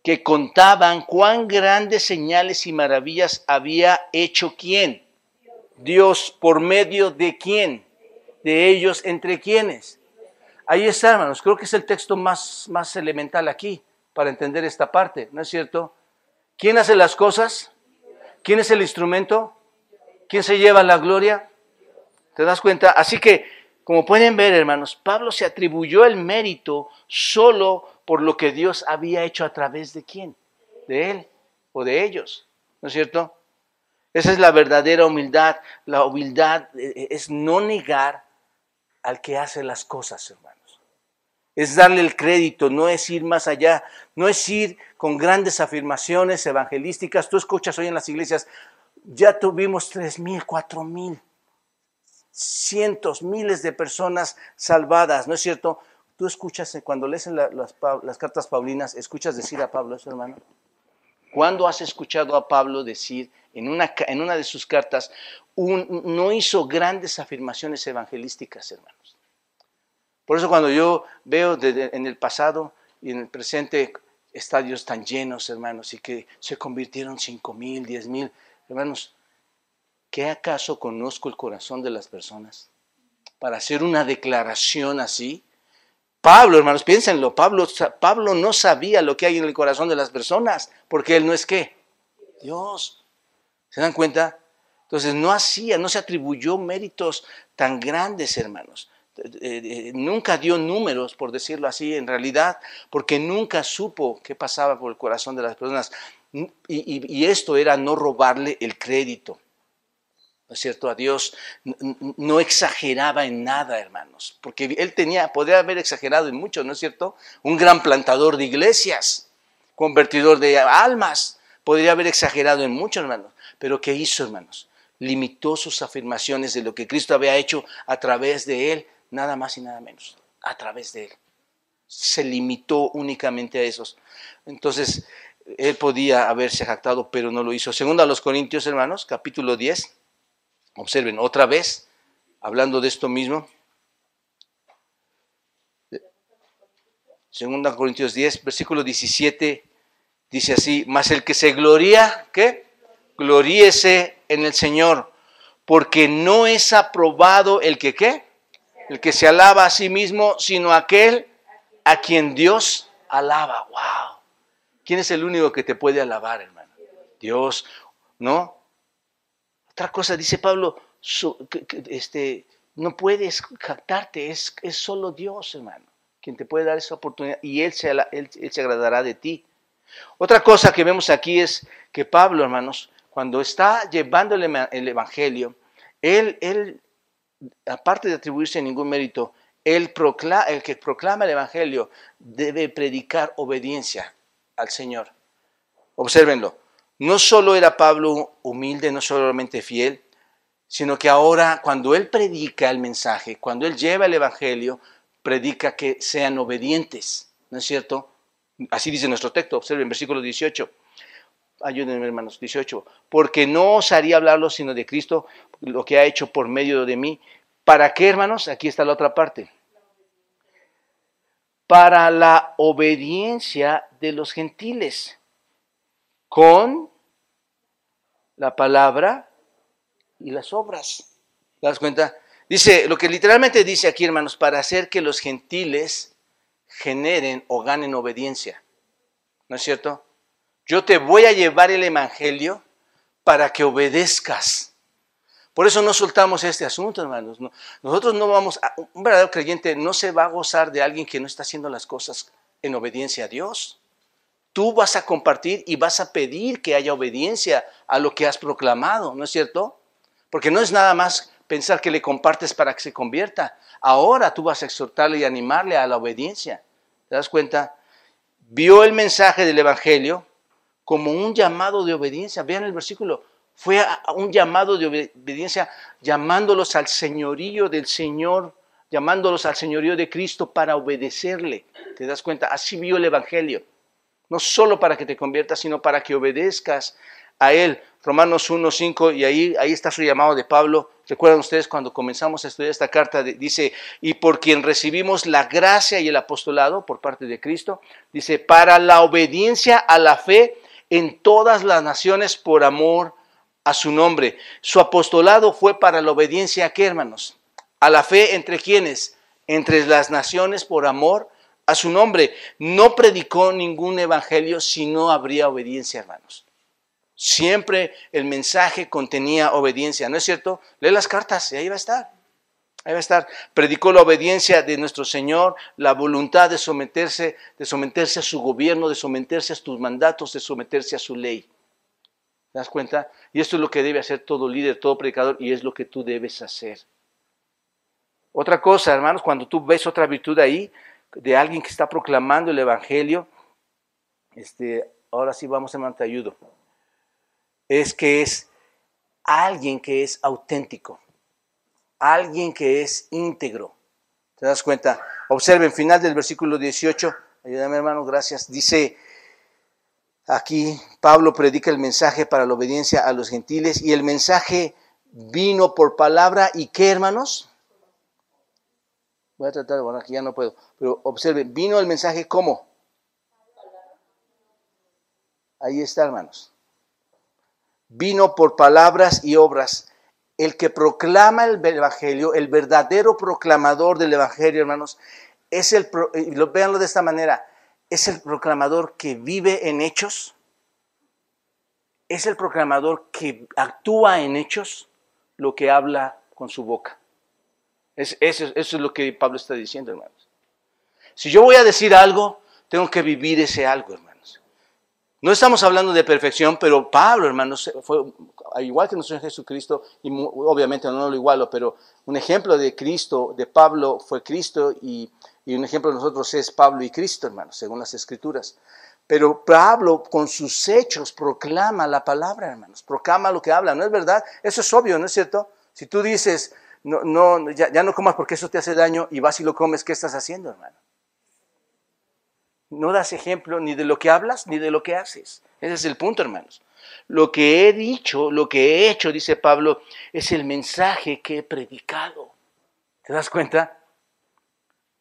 Que contaban cuán grandes señales y maravillas había hecho quién. Dios, por medio de quién. De ellos, entre quiénes. Ahí está, hermanos. Creo que es el texto más, más elemental aquí para entender esta parte, ¿no es cierto? ¿Quién hace las cosas? ¿Quién es el instrumento? ¿Quién se lleva la gloria? ¿Te das cuenta? Así que, como pueden ver, hermanos, Pablo se atribuyó el mérito solo por lo que Dios había hecho a través de quién? De él o de ellos. ¿No es cierto? Esa es la verdadera humildad. La humildad eh, eh, es no negar al que hace las cosas, hermanos. Es darle el crédito, no es ir más allá, no es ir con grandes afirmaciones evangelísticas. Tú escuchas hoy en las iglesias, ya tuvimos tres mil, cuatro mil cientos, miles de personas salvadas, ¿no es cierto? Tú escuchas, eh, cuando lees las, cartas paulinas, escuchas decir a Pablo eso, hermano. ¿Cuándo has escuchado a Pablo decir en una, de sus cartas, no hizo grandes afirmaciones evangelísticas, hermanos? Por eso cuando yo veo en el pasado y en el presente estadios tan llenos, hermanos, y que se convirtieron cinco mil, diez mil, hermanos, ¿Qué acaso conozco el corazón de las personas? Para hacer una declaración así. Pablo, hermanos, piénsenlo, Pablo, Pablo no sabía lo que hay en el corazón de las personas, porque él no es qué? Dios. ¿Se dan cuenta? Entonces no hacía, no se atribuyó méritos tan grandes, hermanos. Eh, eh, nunca dio números, por decirlo así, en realidad, porque nunca supo qué pasaba por el corazón de las personas. y esto era no robarle el crédito. ¿No es cierto? A Dios no exageraba en nada, hermanos, porque él tenía, podría haber exagerado en mucho, ¿no es cierto? Un gran plantador de iglesias. convertidor de almas. Podría haber exagerado en mucho, hermanos. Pero ¿qué hizo, hermanos? Limitó sus afirmaciones de lo que Cristo había hecho a través de él, nada más y nada menos, a través de él. Se limitó únicamente a esos. Entonces, él podía haberse jactado, pero no lo hizo. Segundo a los Corintios, hermanos, capítulo 10. Observen, otra vez, hablando de esto mismo. Segunda Corintios 10, versículo 17, dice así, mas el que se gloría, ¿qué? Gloríese en el Señor, porque no es aprobado el que, ¿qué? El que se alaba a sí mismo, sino aquel a quien Dios alaba. ¡Wow! ¿Quién es el único que te puede alabar, hermano? Dios, ¿no? Otra cosa, dice Pablo, este, no puedes jactarte, es, solo Dios, hermano quien te puede dar esa oportunidad y él se, él, agradará de ti. Otra cosa que vemos aquí es que Pablo, hermanos, cuando está llevando el, Evangelio, él, aparte de atribuirse ningún mérito, él el que proclama el Evangelio debe predicar obediencia al Señor. Obsérvenlo, no solo era Pablo humilde, no solamente fiel, sino que ahora cuando él predica el mensaje, cuando él lleva el Evangelio, predica que sean obedientes, ¿no es cierto? Así dice nuestro texto, observen versículo 18. Ayúdenme, hermanos, 18. Porque no osaría hablarlo sino de Cristo, lo que ha hecho por medio de mí. ¿Para qué, hermanos? Aquí está la otra parte. Para la obediencia de los gentiles, con la palabra y las obras. ¿Te das cuenta? Dice, lo que literalmente dice aquí, hermanos, para hacer que los gentiles generen o ganen obediencia. ¿No es cierto? Yo te voy a llevar el Evangelio para que obedezcas. Por eso no soltamos este asunto, hermanos. Nosotros no vamos, a, un verdadero creyente no se va a gozar de alguien que no está haciendo las cosas en obediencia a Dios. Tú vas a compartir y vas a pedir que haya obediencia a lo que has proclamado, ¿no es cierto? Porque no es nada más pensar que le compartes para que se convierta. Ahora tú vas a exhortarle y animarle a la obediencia. ¿Te das cuenta? Vio el mensaje del Evangelio como un llamado de obediencia. Vean el versículo. Fue un llamado de obediencia llamándolos al señorío del Señor, llamándolos al señorío de Cristo para obedecerle. ¿Te das cuenta? Así vio el Evangelio. No solo para que te conviertas, sino para que obedezcas a Él. Romanos 1, 5, y ahí, ahí está su llamado de Pablo. Recuerdan ustedes cuando comenzamos a estudiar esta carta, dice, y por quien recibimos la gracia y el apostolado por parte de Cristo, dice, para la obediencia a la fe en todas las naciones por amor a su nombre. Su apostolado fue para la obediencia a qué, hermanos? A la fe entre quienes? Entre las naciones por amor a su nombre. No predicó ningún evangelio si no habría obediencia, hermanos. Siempre el mensaje contenía obediencia, ¿no es cierto? Lee las cartas y ahí va a estar. Ahí va a estar. Predicó la obediencia de nuestro Señor, la voluntad de someterse, de someterse a su gobierno, de someterse a tus mandatos, de someterse a su ley. ¿Te das cuenta? Y esto es lo que debe hacer todo líder, todo predicador, y es lo que tú debes hacer. Otra cosa, hermanos, cuando tú ves otra virtud ahí, de alguien que está proclamando el Evangelio, este, ahora sí vamos, a te ayudo es que es alguien que es auténtico, alguien que es íntegro. ¿Te das cuenta? Observen, final del versículo 18, ayúdame hermano, gracias, dice aquí, Pablo predica el mensaje para la obediencia a los gentiles y el mensaje vino por palabra y qué hermanos? Voy a tratar, bueno, aquí ya no puedo, pero observen, vino el mensaje ¿cómo? Ahí está, hermanos vino por palabras y obras. El que proclama el Evangelio, el verdadero proclamador del Evangelio, hermanos, es el, véanlo de esta manera, es el proclamador que vive en hechos, es el proclamador que actúa en hechos lo que habla con su boca. Eso, eso es lo que Pablo está diciendo, hermanos. Si yo voy a decir algo, tengo que vivir ese algo, hermanos. No estamos hablando de perfección, pero Pablo, hermanos, fue igual que nuestro Jesucristo, y obviamente no lo igualo, pero un ejemplo de Cristo, de Pablo, fue Cristo, y, un ejemplo de nosotros es Pablo y Cristo, hermanos, según las Escrituras. Pero Pablo con sus hechos proclama la palabra, hermanos, proclama lo que habla, ¿no es verdad? Eso es obvio, ¿no es cierto? Si tú dices, no, no, ya, ya no comas porque eso te hace daño y vas y lo comes, ¿qué estás haciendo, hermano? No das ejemplo ni de lo que hablas ni de lo que haces. Ese es el punto, hermanos. Lo que he dicho, lo que he hecho, dice Pablo, es el mensaje que he predicado. ¿Te das cuenta?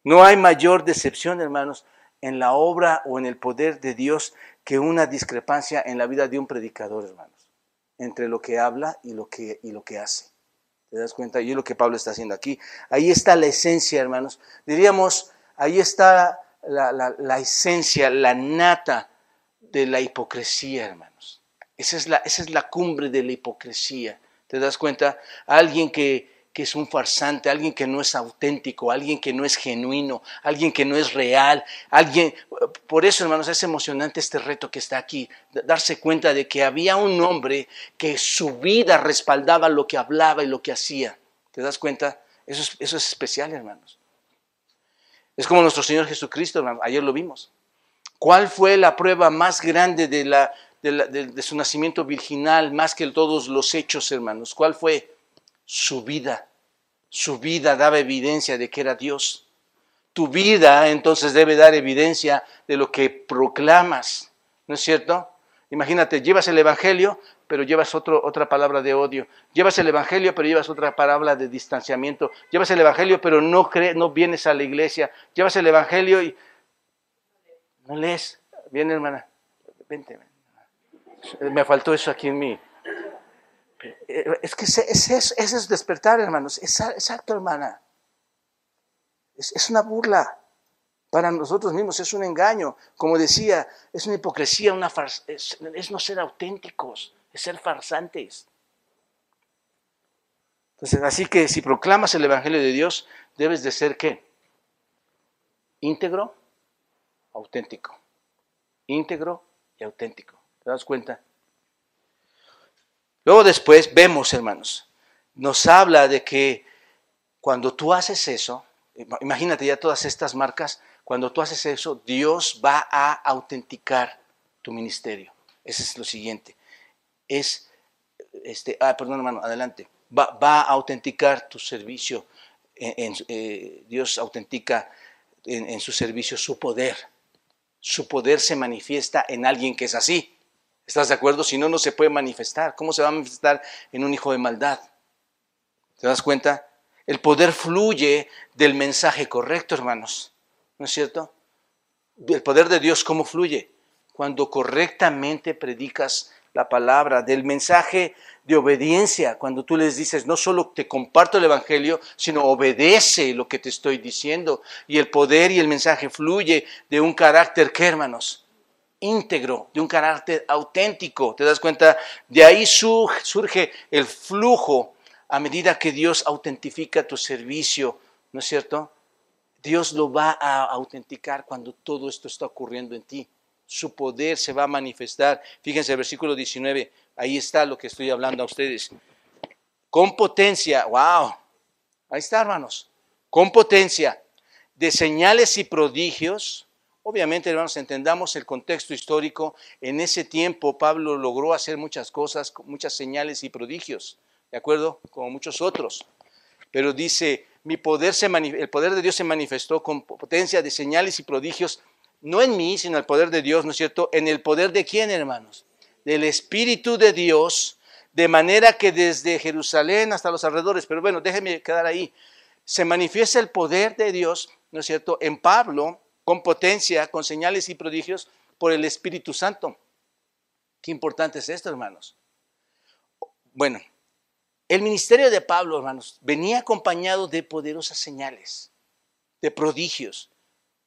No hay mayor decepción, hermanos, en la obra o en el poder de Dios que una discrepancia en la vida de un predicador, hermanos, entre lo que habla y lo que, y lo que hace. ¿Te das cuenta? Y lo que Pablo está haciendo aquí. Ahí está la esencia, hermanos. Diríamos, ahí está la, la esencia, la nata de la hipocresía, hermanos. Esa es, la, esa es la cumbre de la hipocresía. ¿Te das cuenta? Alguien que, es un farsante, alguien que no es auténtico, alguien que no es genuino, alguien que no es real, alguien... Por eso, hermanos, es emocionante este reto que está aquí, darse cuenta de que había un hombre que su vida respaldaba lo que hablaba y lo que hacía. ¿Te das cuenta? Eso es, especial, hermanos. Es como nuestro Señor Jesucristo, hermanos. ayer lo vimos. ¿Cuál fue la prueba más grande de su nacimiento virginal, más que todos los hechos, hermanos? ¿Cuál fue? su vida. Su vida daba evidencia de que era Dios. Tu vida entonces debe dar evidencia de lo que proclamas, ¿no es cierto? Imagínate, llevas el Evangelio, pero llevas otra palabra de odio. Llevas el Evangelio, pero llevas otra palabra de distanciamiento. Llevas el Evangelio, pero no, crees, no vienes a la iglesia. Llevas el Evangelio y no lees. Viene, hermana. Vente. Me faltó eso aquí en mí. Eh, es que ese, es despertar, hermanos. Exacto, hermana. Es, una burla para nosotros mismos, es un engaño. Como decía, es una hipocresía, una es, es no ser auténticos, es ser farsantes. Entonces, así que si proclamas el Evangelio de Dios, debes de ser qué? Íntegro, auténtico. Íntegro y auténtico. ¿Te das cuenta? Luego después vemos, hermanos, nos habla de que cuando tú haces eso, imagínate ya todas estas marcas, cuando tú haces eso, Dios va a autenticar tu ministerio. Ese es lo siguiente. Es, este, ah, perdón hermano, adelante. Va, a autenticar tu servicio. En, eh, Dios autentica en, en su servicio su poder. Su poder se manifiesta en alguien que es así. ¿Estás de acuerdo? Si no, no se puede manifestar. ¿Cómo se va a manifestar en un hijo de maldad? ¿Te das cuenta? El poder fluye del mensaje correcto, hermanos. ¿No es cierto? El poder de Dios, ¿cómo fluye? Cuando correctamente predicas la palabra, del mensaje de obediencia, cuando tú les dices, no solo te comparto el Evangelio, sino obedece lo que te estoy diciendo. Y el poder y el mensaje fluye de un carácter que, hermanos, íntegro, de un carácter auténtico. ¿Te das cuenta? De ahí surge el flujo a medida que Dios autentifica tu servicio, ¿no es cierto? Dios lo va a autenticar cuando todo esto está ocurriendo en ti. Su poder se va a manifestar. Fíjense el versículo 19, ahí está lo que estoy hablando a ustedes. Con potencia, wow, ahí está hermanos, con potencia de señales y prodigios Obviamente, hermanos, entendamos el contexto histórico. En ese tiempo Pablo logró hacer muchas cosas, muchas señales y prodigios, ¿de acuerdo? Como muchos otros. Pero dice, mi poder se el poder de Dios se manifestó con potencia de señales y prodigios, no en mí, sino el poder de Dios, ¿no es cierto? En el poder de quién, hermanos? Del Espíritu de Dios, de manera que desde Jerusalén hasta los alrededores, pero bueno, déjeme quedar ahí, se manifiesta el poder de Dios, ¿no es cierto? En Pablo, con potencia, con señales y prodigios por el Espíritu Santo. Qué importante es esto, hermanos. Bueno, el ministerio de Pablo, hermanos, venía acompañado de poderosas señales, de prodigios,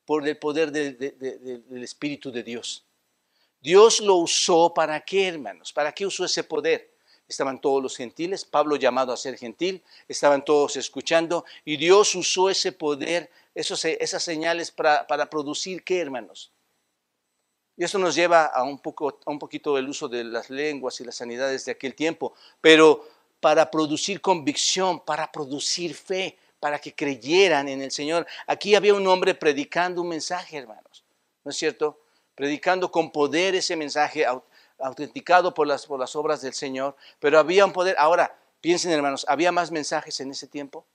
por el poder del Espíritu de Dios. Dios lo usó para qué, hermanos? ¿Para qué usó ese poder? Estaban todos los gentiles, Pablo llamado a ser gentil, estaban todos escuchando y Dios usó ese poder esas señales para, producir qué, hermanos. Y eso nos lleva a un, poco, a un poquito del uso de las lenguas y las sanidades de aquel tiempo, pero para producir convicción, para producir fe, para que creyeran en el Señor. Aquí había un hombre predicando un mensaje, hermanos, ¿no es cierto? predicando con poder ese mensaje, autenticado por las, por las obras del Señor, pero había un poder. Ahora, piensen hermanos, ¿había más mensajes en ese tiempo?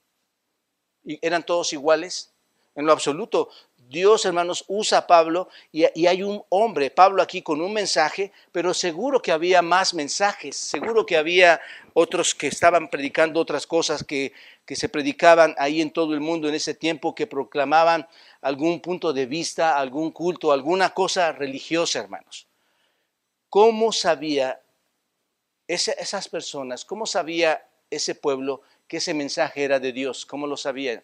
¿Y eran todos iguales? En lo absoluto, Dios, hermanos, usa a Pablo y, hay un hombre, Pablo aquí con un mensaje, pero seguro que había más mensajes, seguro que había otros que estaban predicando otras cosas que, que se predicaban ahí en todo el mundo en ese tiempo, que proclamaban algún punto de vista, algún culto, alguna cosa religiosa, hermanos. ¿Cómo sabía esas personas, cómo sabía ese pueblo que ese mensaje era de Dios? ¿Cómo lo sabían?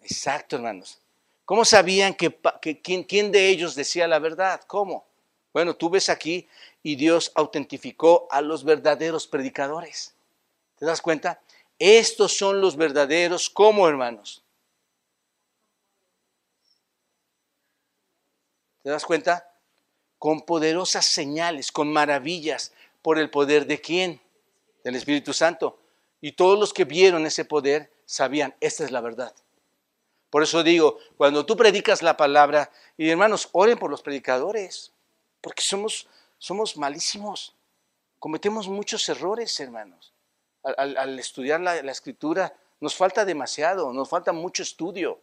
Exacto, hermanos. ¿Cómo sabían que, quién, de ellos decía la verdad? ¿Cómo? Bueno, tú ves aquí y Dios autentificó a los verdaderos predicadores. ¿Te das cuenta? Estos son los verdaderos, ¿cómo, hermanos? ¿Te das cuenta? Con poderosas señales, con maravillas, por el poder de quién? Del Espíritu Santo. Y todos los que vieron ese poder sabían, esta es la verdad. Por eso digo, cuando tú predicas la palabra, y hermanos, oren por los predicadores, porque somos, somos malísimos, cometemos muchos errores, hermanos. Al, estudiar la, la escritura, nos falta demasiado, nos falta mucho estudio.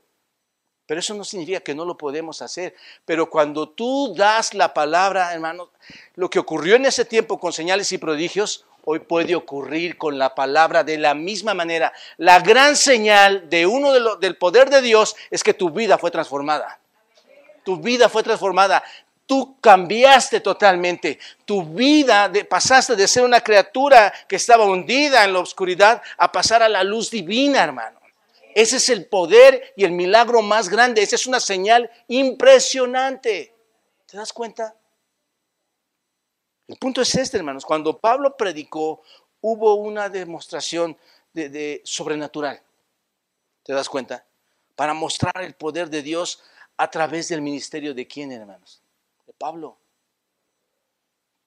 Pero eso no significa que no lo podemos hacer. Pero cuando tú das la palabra, hermanos, lo que ocurrió en ese tiempo con señales y prodigios, hoy puede ocurrir con la palabra de la misma manera. La gran señal de uno de del poder de Dios es que tu vida fue transformada. Tu vida fue transformada. Tú cambiaste totalmente. Tu vida de, pasaste de ser una criatura que estaba hundida en la oscuridad a pasar a la luz divina, hermano. Ese es el poder y el milagro más grande. Esa es una señal impresionante. ¿Te das cuenta? El punto es este, hermanos. Cuando Pablo predicó, hubo una demostración de, sobrenatural. ¿Te das cuenta? Para mostrar el poder de Dios a través del ministerio de quién, hermanos? De Pablo.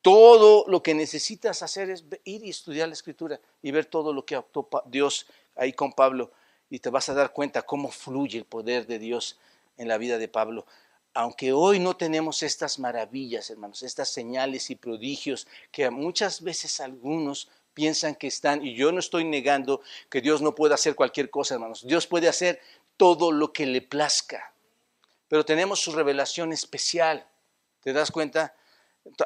Todo lo que necesitas hacer es ir y estudiar la escritura y ver todo lo que actuó Dios ahí con Pablo y te vas a dar cuenta cómo fluye el poder de Dios en la vida de Pablo aunque hoy no tenemos estas maravillas, hermanos, estas señales y prodigios que muchas veces algunos piensan que están, y yo no estoy negando que Dios no pueda hacer cualquier cosa, hermanos. Dios puede hacer todo lo que le plazca, pero tenemos su revelación especial. ¿Te das cuenta?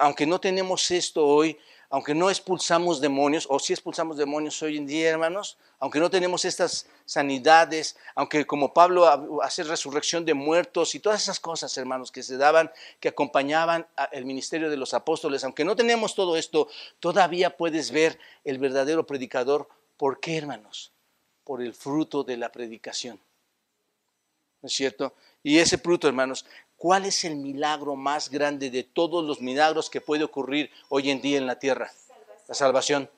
Aunque no tenemos esto hoy, aunque no expulsamos demonios, o si expulsamos demonios hoy en día, hermanos, aunque no tenemos estas sanidades, aunque como Pablo hace resurrección de muertos y todas esas cosas, hermanos, que se daban, que acompañaban el ministerio de los apóstoles, aunque no tenemos todo esto, todavía puedes ver el verdadero predicador. ¿Por qué, hermanos? Por el fruto de la predicación. ¿No es cierto? Y ese fruto, hermanos, ¿Cuál es el milagro más grande de todos los milagros que puede ocurrir hoy en día en la tierra? La salvación.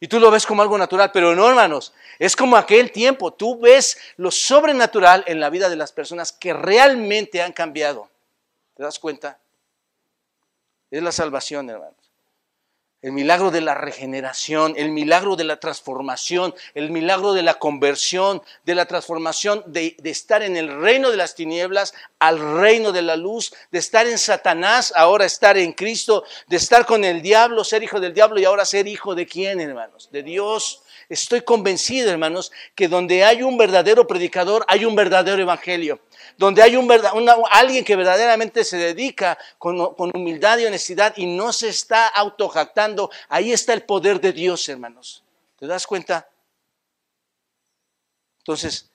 Y tú lo ves como algo natural, pero no, hermanos. Es como aquel tiempo. Tú ves lo sobrenatural en la vida de las personas que realmente han cambiado. ¿Te das cuenta? Es la salvación, hermanos el milagro de la regeneración, el milagro de la transformación, el milagro de la conversión, de la transformación de, estar en el reino de las tinieblas al reino de la luz, de estar en Satanás, ahora estar en Cristo, de estar con el diablo, ser hijo del diablo y ahora ser hijo de quién, hermanos? De Dios. Estoy convencido, hermanos, que donde hay un verdadero predicador, hay un verdadero evangelio donde hay un alguien que verdaderamente se dedica con, humildad y honestidad y no se está autojactando, ahí está el poder de Dios, hermanos. ¿Te das cuenta? Entonces,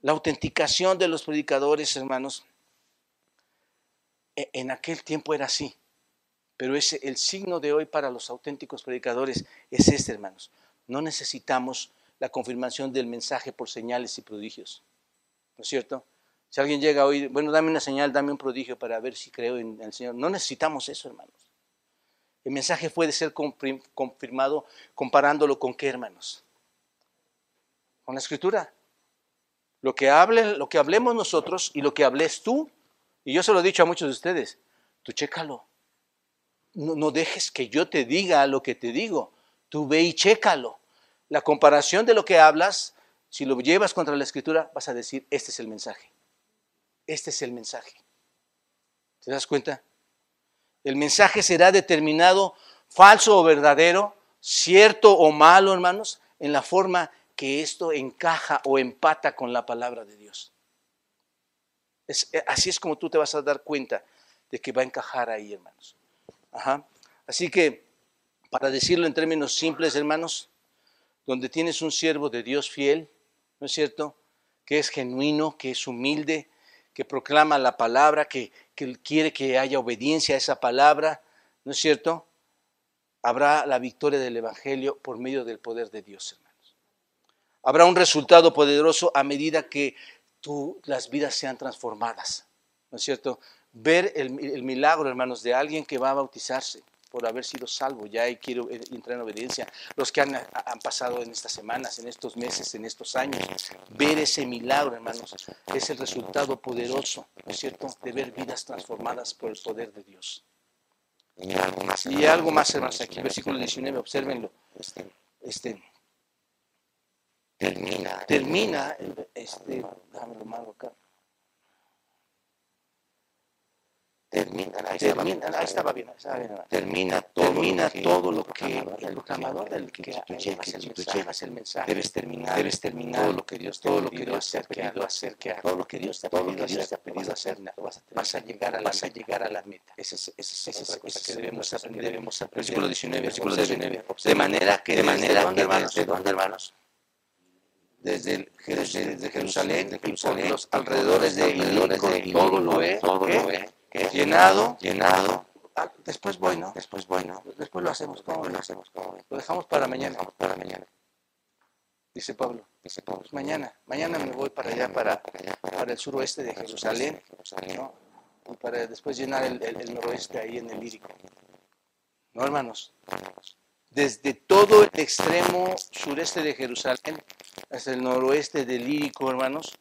la autenticación de los predicadores, hermanos, e, en aquel tiempo era así. Pero ese, el signo de hoy para los auténticos predicadores es este, hermanos. No necesitamos la confirmación del mensaje por señales y prodigios. ¿No es cierto? Si alguien llega hoy, bueno, dame una señal, dame un prodigio para ver si creo en el Señor. No necesitamos eso, hermanos. El mensaje puede ser confirmado comparándolo con qué, hermanos? Con la escritura. Lo que, hable, lo que hablemos nosotros y lo que hables tú, y yo se lo he dicho a muchos de ustedes, tú chécalo. No, no dejes que yo te diga lo que te digo. Tú ve y chécalo. La comparación de lo que hablas, si lo llevas contra la escritura, vas a decir, este es el mensaje. Este es el mensaje. ¿Te das cuenta? El mensaje será determinado falso o verdadero, cierto o malo, hermanos, en la forma que esto encaja o empata con la palabra de Dios. Eh, así es como tú te vas a dar cuenta de que va a encajar ahí, hermanos. Así que, para decirlo en términos simples, hermanos, donde tienes un siervo de Dios fiel, ¿no es cierto? Que es genuino, que es humilde, que proclama la palabra, que, quiere que haya obediencia a esa palabra, ¿no es cierto? Habrá la victoria del Evangelio por medio del poder de Dios, hermanos. Habrá un resultado poderoso a medida que tú, las vidas sean transformadas, ¿no es cierto? Ver el, milagro, hermanos, de alguien que va a bautizarse por haber sido salvo, ya y quiero entrar en obediencia, los que han, han, pasado en estas semanas, en estos meses, en estos años, ver ese milagro, hermanos, es el resultado poderoso, ¿no es cierto?, de ver vidas transformadas por el poder de Dios. Y algo más, y algo más hermanos, aquí, versículo 19, observenlo. Este, termina, termina, este, déjame lo malo acá. Termina, ahí, estaba, bien, ahí estaba bien, termina, todo, termina lo que, todo lo que el proclamador del que, tú, llevas, el, mensaje, debes terminar, debes terminar todo lo que Dios te todo lo que Dios te ha pedido hacer, que todo lo que Dios te ha pedido hacer, vas a llegar a vas a llegar a la meta. Esa es esa es cosa que debemos aprender, debemos aprender. Versículo 19, versículo 19. De manera que de manera que hermanos, de desde, desde Jerusalén, de Jerusalén, los alrededores de Ilírico, todo lo ve, todo lo ve llenado, llenado. Ah, después voy, ¿no? Después voy, ¿no? Después lo hacemos, ¿cómo lo hacemos? ¿Cómo lo dejamos para mañana. Lo para mañana. Dice Pablo. Dice Pablo. Pues mañana, mañana me voy para allá, para, para el suroeste de Jerusalén, ¿no? Y para después llenar el, el, noroeste ahí en el lírico. No, hermanos. Desde todo el extremo sureste de Jerusalén hasta el noroeste del lírico, hermanos.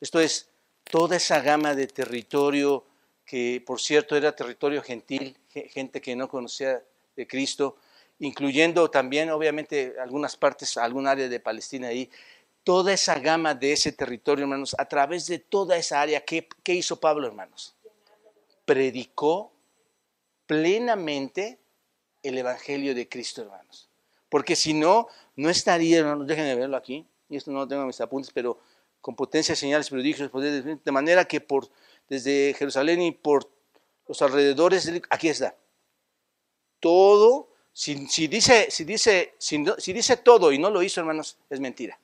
Esto es toda esa gama de territorio que por cierto era territorio gentil, gente que no conocía de Cristo, incluyendo también obviamente algunas partes, algún área de Palestina ahí, toda esa gama de ese territorio, hermanos, a través de toda esa área, ¿qué, qué hizo Pablo, hermanos? Predicó plenamente el Evangelio de Cristo, hermanos. Porque si no, no estaría, hermanos, déjenme verlo aquí, y esto no lo tengo en mis apuntes, pero con potencia, señales, prodigios, de manera que por desde Jerusalén y por los alrededores, aquí está. Todo, si, dice, si, dice, si, dice todo y no lo hizo, hermanos, es mentira.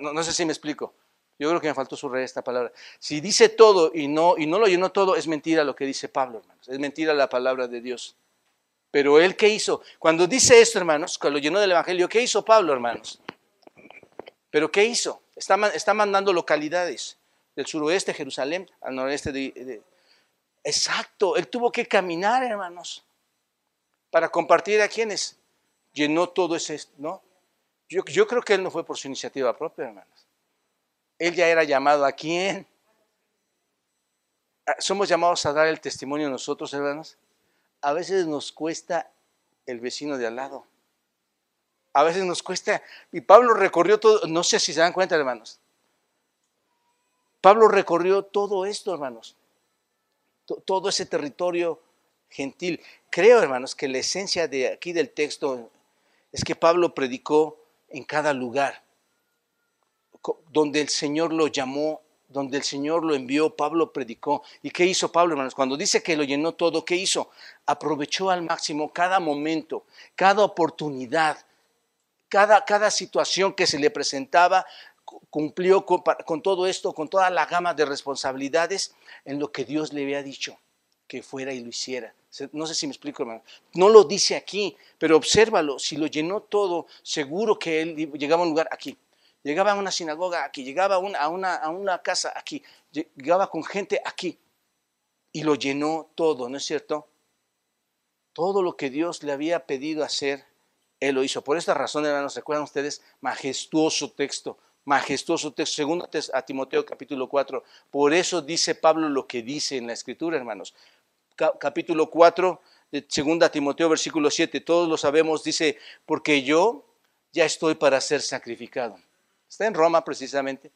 No, sé si me explico. Yo creo que me faltó subrayar esta palabra. Si dice todo y no, y no lo llenó todo, es mentira lo que dice Pablo, hermanos. Es mentira la palabra de Dios. Pero él, ¿qué hizo? Cuando dice esto, hermanos, cuando lo llenó del Evangelio, ¿qué hizo Pablo, hermanos? ¿Pero qué hizo? Está, está mandando localidades del suroeste, Jerusalén, al noreste de, Exacto, él tuvo que caminar, hermanos, para compartir a quienes llenó todo ese, ¿no? Yo, yo creo que él no fue por su iniciativa propia, hermanos. Él ya era llamado a quién. Ah, somos llamados a dar el testimonio nosotros, hermanos. A veces nos cuesta el vecino de al lado. A veces nos cuesta. Y Pablo recorrió todo, no sé si se dan cuenta, hermanos. Pablo recorrió todo esto, hermanos, todo ese territorio gentil. Creo, hermanos, que la esencia de aquí del texto es que Pablo predicó en cada lugar donde el Señor lo llamó, donde el Señor lo envió, Pablo predicó. ¿Y qué hizo Pablo, hermanos? Cuando dice que lo llenó todo, ¿qué hizo? Aprovechó al máximo cada momento, cada oportunidad, cada, cada situación que se le presentaba, cumplió con, todo esto, con toda la gama de responsabilidades en lo que Dios le había dicho que fuera y lo hiciera. No sé si me explico, hermano. No lo dice aquí, pero obsérvalo. Si lo llenó todo, seguro que él llegaba a un lugar aquí, llegaba a una sinagoga aquí, llegaba a una, a una, a una casa aquí, llegaba con gente aquí y lo llenó todo, ¿no es cierto? Todo lo que Dios le había pedido hacer, Él lo hizo. Por esta razón, hermanos, recuerdan ustedes, majestuoso texto, majestuoso texto, segundo a Timoteo capítulo 4. Por eso dice Pablo lo que dice en la escritura, hermanos. capítulo 4 de segunda Timoteo versículo 7, todos lo sabemos, dice, porque yo ya estoy para ser sacrificado. Está en Roma precisamente.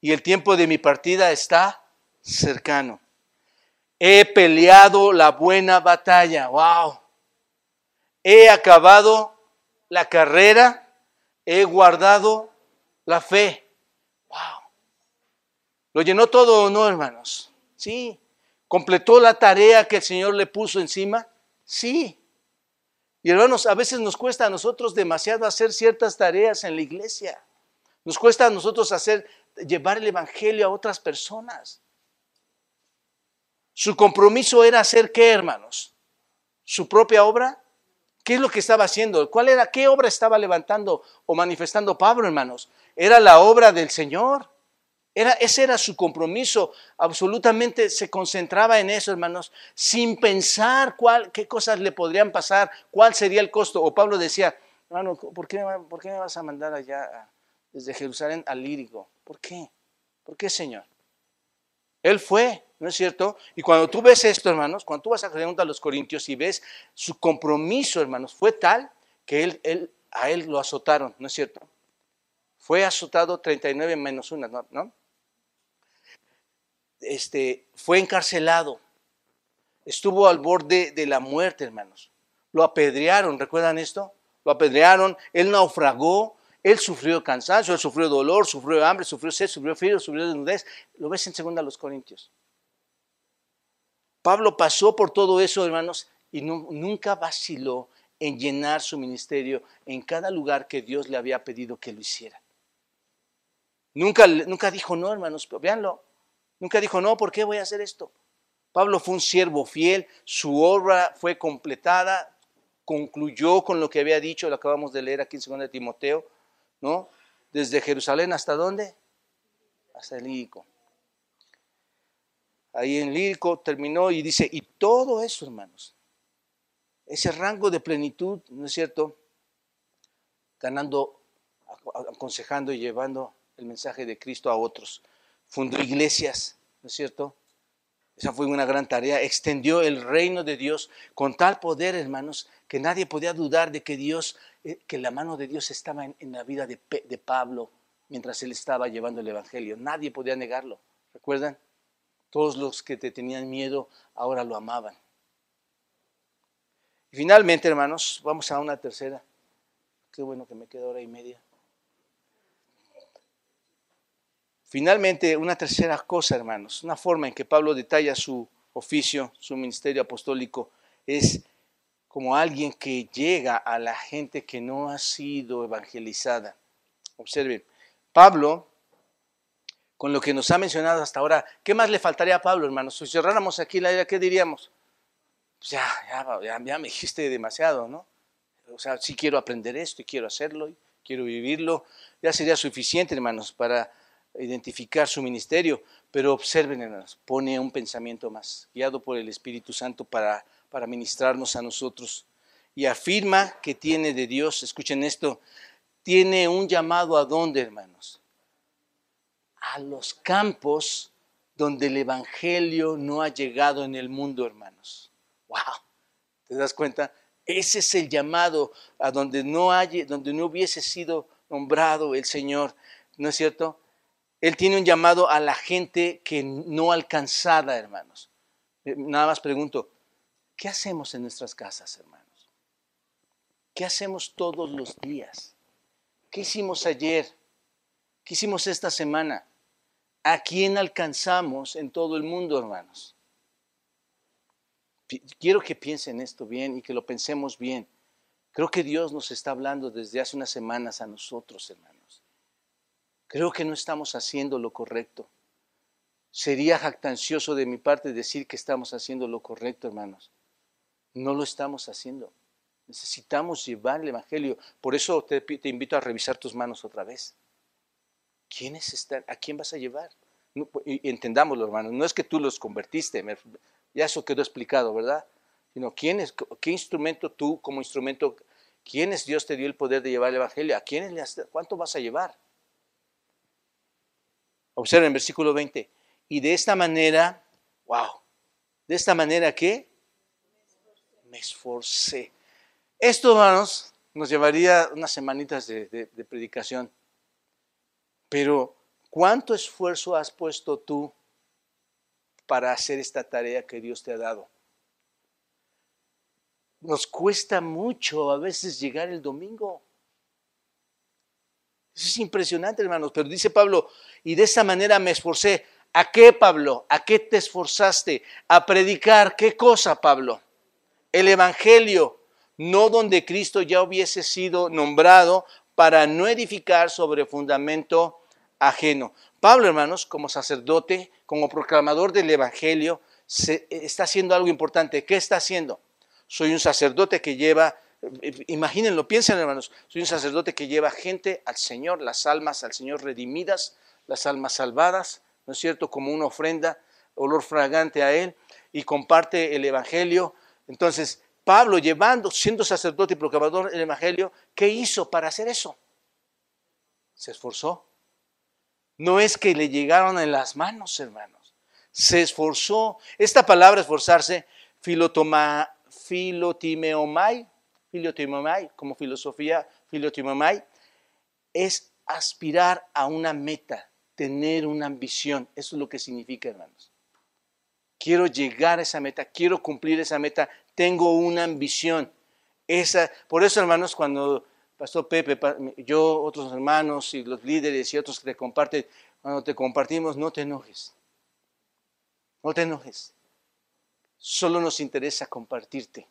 Y el tiempo de mi partida está cercano. He peleado la buena batalla. Wow. He acabado la carrera. He guardado la fe. Wow. ¿Lo llenó todo o no, hermanos? Sí. ¿Completó la tarea que el Señor le puso encima? Sí. Y hermanos, a veces nos cuesta a nosotros demasiado hacer ciertas tareas en la iglesia. Nos cuesta a nosotros hacer, llevar el Evangelio a otras personas. Su compromiso era hacer qué, hermanos? Su propia obra. ¿Qué es lo que estaba haciendo? ¿Cuál era? ¿Qué obra estaba levantando o manifestando Pablo, hermanos? Era la obra del Señor. Era, ese era su compromiso. Absolutamente se concentraba en eso, hermanos, sin pensar cuál, qué cosas le podrían pasar, cuál sería el costo. O Pablo decía, hermano, ¿por qué, me vas a mandar allá desde Jerusalén al Lírico? ¿Por qué? ¿Por qué, Señor? Él fue, ¿no es cierto? Y cuando tú ves esto, hermanos, cuando tú vas a preguntar a los Corintios y ves su compromiso, hermanos, fue tal que él, a él lo azotaron, ¿no es cierto? Fue azotado 39 menos una, ¿no? Este, fue encarcelado, estuvo al borde de la muerte, hermanos. Lo apedrearon, ¿recuerdan esto? Lo apedrearon, él naufragó, él sufrió cansancio, él sufrió dolor, sufrió hambre, sufrió sed, sufrió frío, sufrió desnudez. Lo ves en segunda los Corintios. Pablo pasó por todo eso, hermanos, y nunca vaciló en llenar su ministerio en cada lugar que Dios le había pedido que lo hiciera. Nunca, nunca dijo no, hermanos, véanlo. Nunca dijo no, ¿por qué voy a hacer esto? Pablo fue un siervo fiel, su obra fue completada, concluyó con lo que había dicho, lo acabamos de leer aquí en 2 de Timoteo, ¿no? Desde Jerusalén hasta dónde? Hasta el Lírico. Ahí en Lírico terminó y dice, y todo eso, hermanos, ese rango de plenitud, ¿no es cierto? Ganando, aconsejando y llevando el mensaje de Cristo a otros. Fundó iglesias, ¿no es cierto? Esa fue una gran tarea. Extendió el reino de Dios con tal poder, hermanos, que nadie podía dudar de que Dios, eh, que la mano de Dios estaba en, la vida de, de Pablo mientras él estaba llevando el Evangelio. Nadie podía negarlo. ¿Recuerdan? Todos los que te tenían miedo ahora lo amaban. Y finalmente, hermanos, vamos a una tercera. Qué bueno que me queda hora y media. Finalmente, una tercera cosa, hermanos, una forma en que Pablo detalla su oficio, su ministerio apostólico, es como alguien que llega a la gente que no ha sido evangelizada. Observen, Pablo, con lo que nos ha mencionado hasta ahora, ¿qué más le faltaría a Pablo, hermanos? Si cerráramos aquí la idea, ¿qué diríamos? Pues ya, ya, ya, me dijiste demasiado, ¿no? O sea, sí quiero aprender esto y quiero hacerlo y quiero vivirlo. Ya sería suficiente, hermanos, para identificar su ministerio, pero observen, pone un pensamiento más, guiado por el Espíritu Santo para, para ministrarnos a nosotros. Y afirma que tiene de Dios, escuchen esto, tiene un llamado a dónde, hermanos? A los campos donde el Evangelio no ha llegado en el mundo, hermanos. ¡Wow! ¿Te das cuenta? Ese es el llamado a donde no, hay, donde no hubiese sido nombrado el Señor, ¿no es cierto? Él tiene un llamado a la gente que no alcanzada, hermanos. Eh, nada más pregunto, ¿qué hacemos en nuestras casas, hermanos? ¿Qué hacemos todos los días? ¿Qué hicimos ayer? ¿Qué hicimos esta semana? ¿A quién alcanzamos en todo el mundo, hermanos? Quiero que piensen esto bien y que lo pensemos bien. Creo que Dios nos está hablando desde hace unas semanas a nosotros, hermanos. Creo que no estamos haciendo lo correcto. Sería jactancioso de mi parte decir que estamos haciendo lo correcto, hermanos. No lo estamos haciendo. Necesitamos llevar el Evangelio. Por eso te, invito a revisar tus manos otra vez. ¿Quiénes están? ¿A quién vas a llevar? entendámoslo, hermanos. No es que tú los convertiste, ya eso quedó explicado, ¿verdad? Sino quién es, qué instrumento tú como instrumento, quién es Dios te dio el poder de llevar el Evangelio, a quiénes le cuánto vas a llevar. Observen versículo 20. Y de esta manera, wow, de esta manera que me esforcé. Esto, hermanos, nos llevaría unas semanitas de, de predicación. Pero, ¿cuánto esfuerzo has puesto tú para hacer esta tarea que Dios te ha dado. Nos cuesta mucho a veces llegar el domingo. Eso es impresionante, hermanos. Pero dice Pablo, y de esa manera me esforcé. ¿A qué, Pablo? ¿A qué te esforzaste? A predicar. ¿Qué cosa, Pablo? El Evangelio, no donde Cristo ya hubiese sido nombrado para no edificar sobre fundamento ajeno. Pablo, hermanos, como sacerdote, como proclamador del Evangelio, está haciendo algo importante. ¿Qué está haciendo? Soy un sacerdote que lleva, imagínenlo, piensen, hermanos, soy un sacerdote que lleva gente al Señor, las almas al Señor redimidas, las almas salvadas, ¿no es cierto? Como una ofrenda, olor fragante a Él, y comparte el Evangelio. Entonces, Pablo, llevando, siendo sacerdote y proclamador del Evangelio, ¿qué hizo para hacer eso? Se esforzó no es que le llegaron en las manos, hermanos. Se esforzó. Esta palabra esforzarse, filotimeomai, filotimeomai, como filosofía, filotimeomai, es aspirar a una meta, tener una ambición. Eso es lo que significa, hermanos. Quiero llegar a esa meta, quiero cumplir esa meta, tengo una ambición. Esa, por eso, hermanos, cuando Pastor Pepe, yo, otros hermanos y los líderes y otros que te comparten, cuando te compartimos, no te enojes. No te enojes. Solo nos interesa compartirte.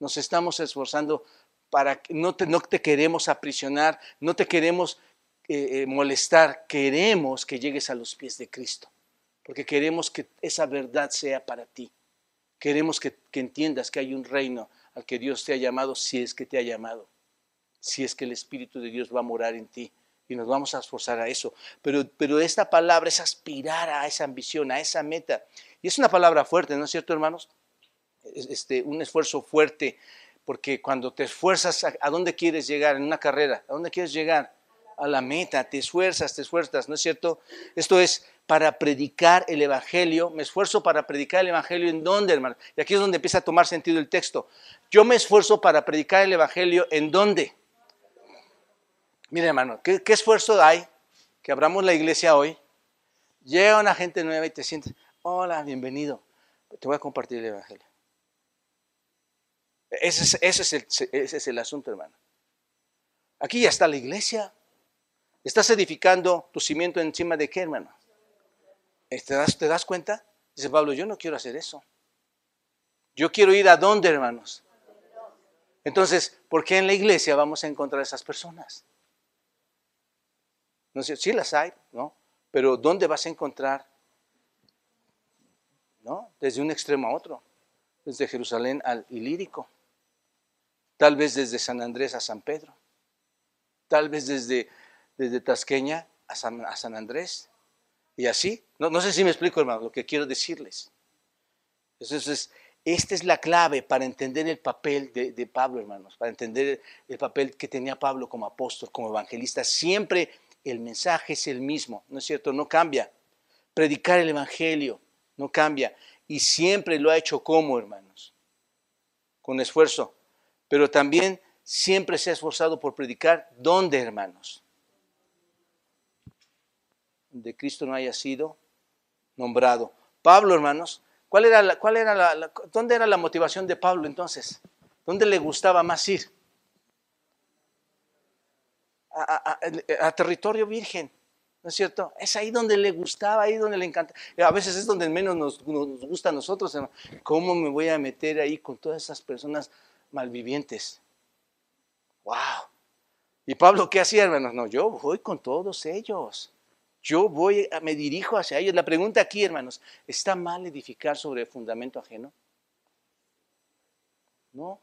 Nos estamos esforzando para que no te, queremos aprisionar, no te queremos eh, eh, molestar, queremos que llegues a los pies de Cristo, porque queremos que esa verdad sea para ti. Queremos que, que entiendas que hay un reino al que Dios te ha llamado si es que te ha llamado si es que el Espíritu de Dios va a morar en ti. Y nos vamos a esforzar a eso. Pero, pero esta palabra es aspirar a esa ambición, a esa meta. Y es una palabra fuerte, ¿no es cierto, hermanos? Este, un esfuerzo fuerte, porque cuando te esfuerzas, ¿a, dónde quieres llegar en una carrera? ¿A dónde quieres llegar? A la meta, te esfuerzas, te esfuerzas, ¿no es cierto? Esto es para predicar el Evangelio. Me esfuerzo para predicar el Evangelio en dónde, hermano. Y aquí es donde empieza a tomar sentido el texto. Yo me esfuerzo para predicar el Evangelio en dónde? Mire, hermano, ¿qué, esfuerzo hay que abramos la iglesia hoy? Llega una gente nueva y te sientes, hola, bienvenido, te voy a compartir el Evangelio. Ese es, ese es, el, ese es el asunto, hermano. Aquí ya está la iglesia. Estás edificando tu cimiento encima de qué, hermano? ¿Te das, ¿Te das cuenta? Dice Pablo, yo no quiero hacer eso. Yo quiero ir a dónde, hermanos. Entonces, ¿por qué en la iglesia vamos a encontrar a esas personas? No sé, sí las hay, ¿no? Pero ¿dónde vas a encontrar? ¿No? Desde un extremo a otro, desde Jerusalén al Ilírico, tal vez desde San Andrés a San Pedro, tal vez desde, desde Tasqueña a San, Andrés, y así. No, no sé si me explico, hermano, lo que quiero decirles. Entonces, esta es la clave para entender el papel de, de, Pablo, hermanos, para entender el papel que tenía Pablo como apóstol, como evangelista. Siempre el mensaje es el mismo, ¿no es cierto? No cambia. Predicar el Evangelio no cambia. Y siempre lo ha hecho como, hermanos, con esfuerzo. Pero también siempre se ha esforzado por predicar, ¿dónde, hermanos? De Cristo no haya sido nombrado. Pablo, hermanos, ¿cuál era la, cuál era la, ¿dónde era la motivación de Pablo entonces? ¿Dónde le gustaba más ir? a, territorio virgen. ¿No es cierto? Es ahí donde le gustaba, ahí donde le encanta. A veces es donde menos nos, gusta a nosotros. ¿Cómo me voy a meter ahí con todas esas personas malvivientes? ¡Wow! ¿Y Pablo qué hacía, hermanos? No, yo voy con todos ellos. Yo voy, me dirijo hacia ellos. La pregunta aquí, hermanos, ¿está mal edificar sobre fundamento ajeno? No.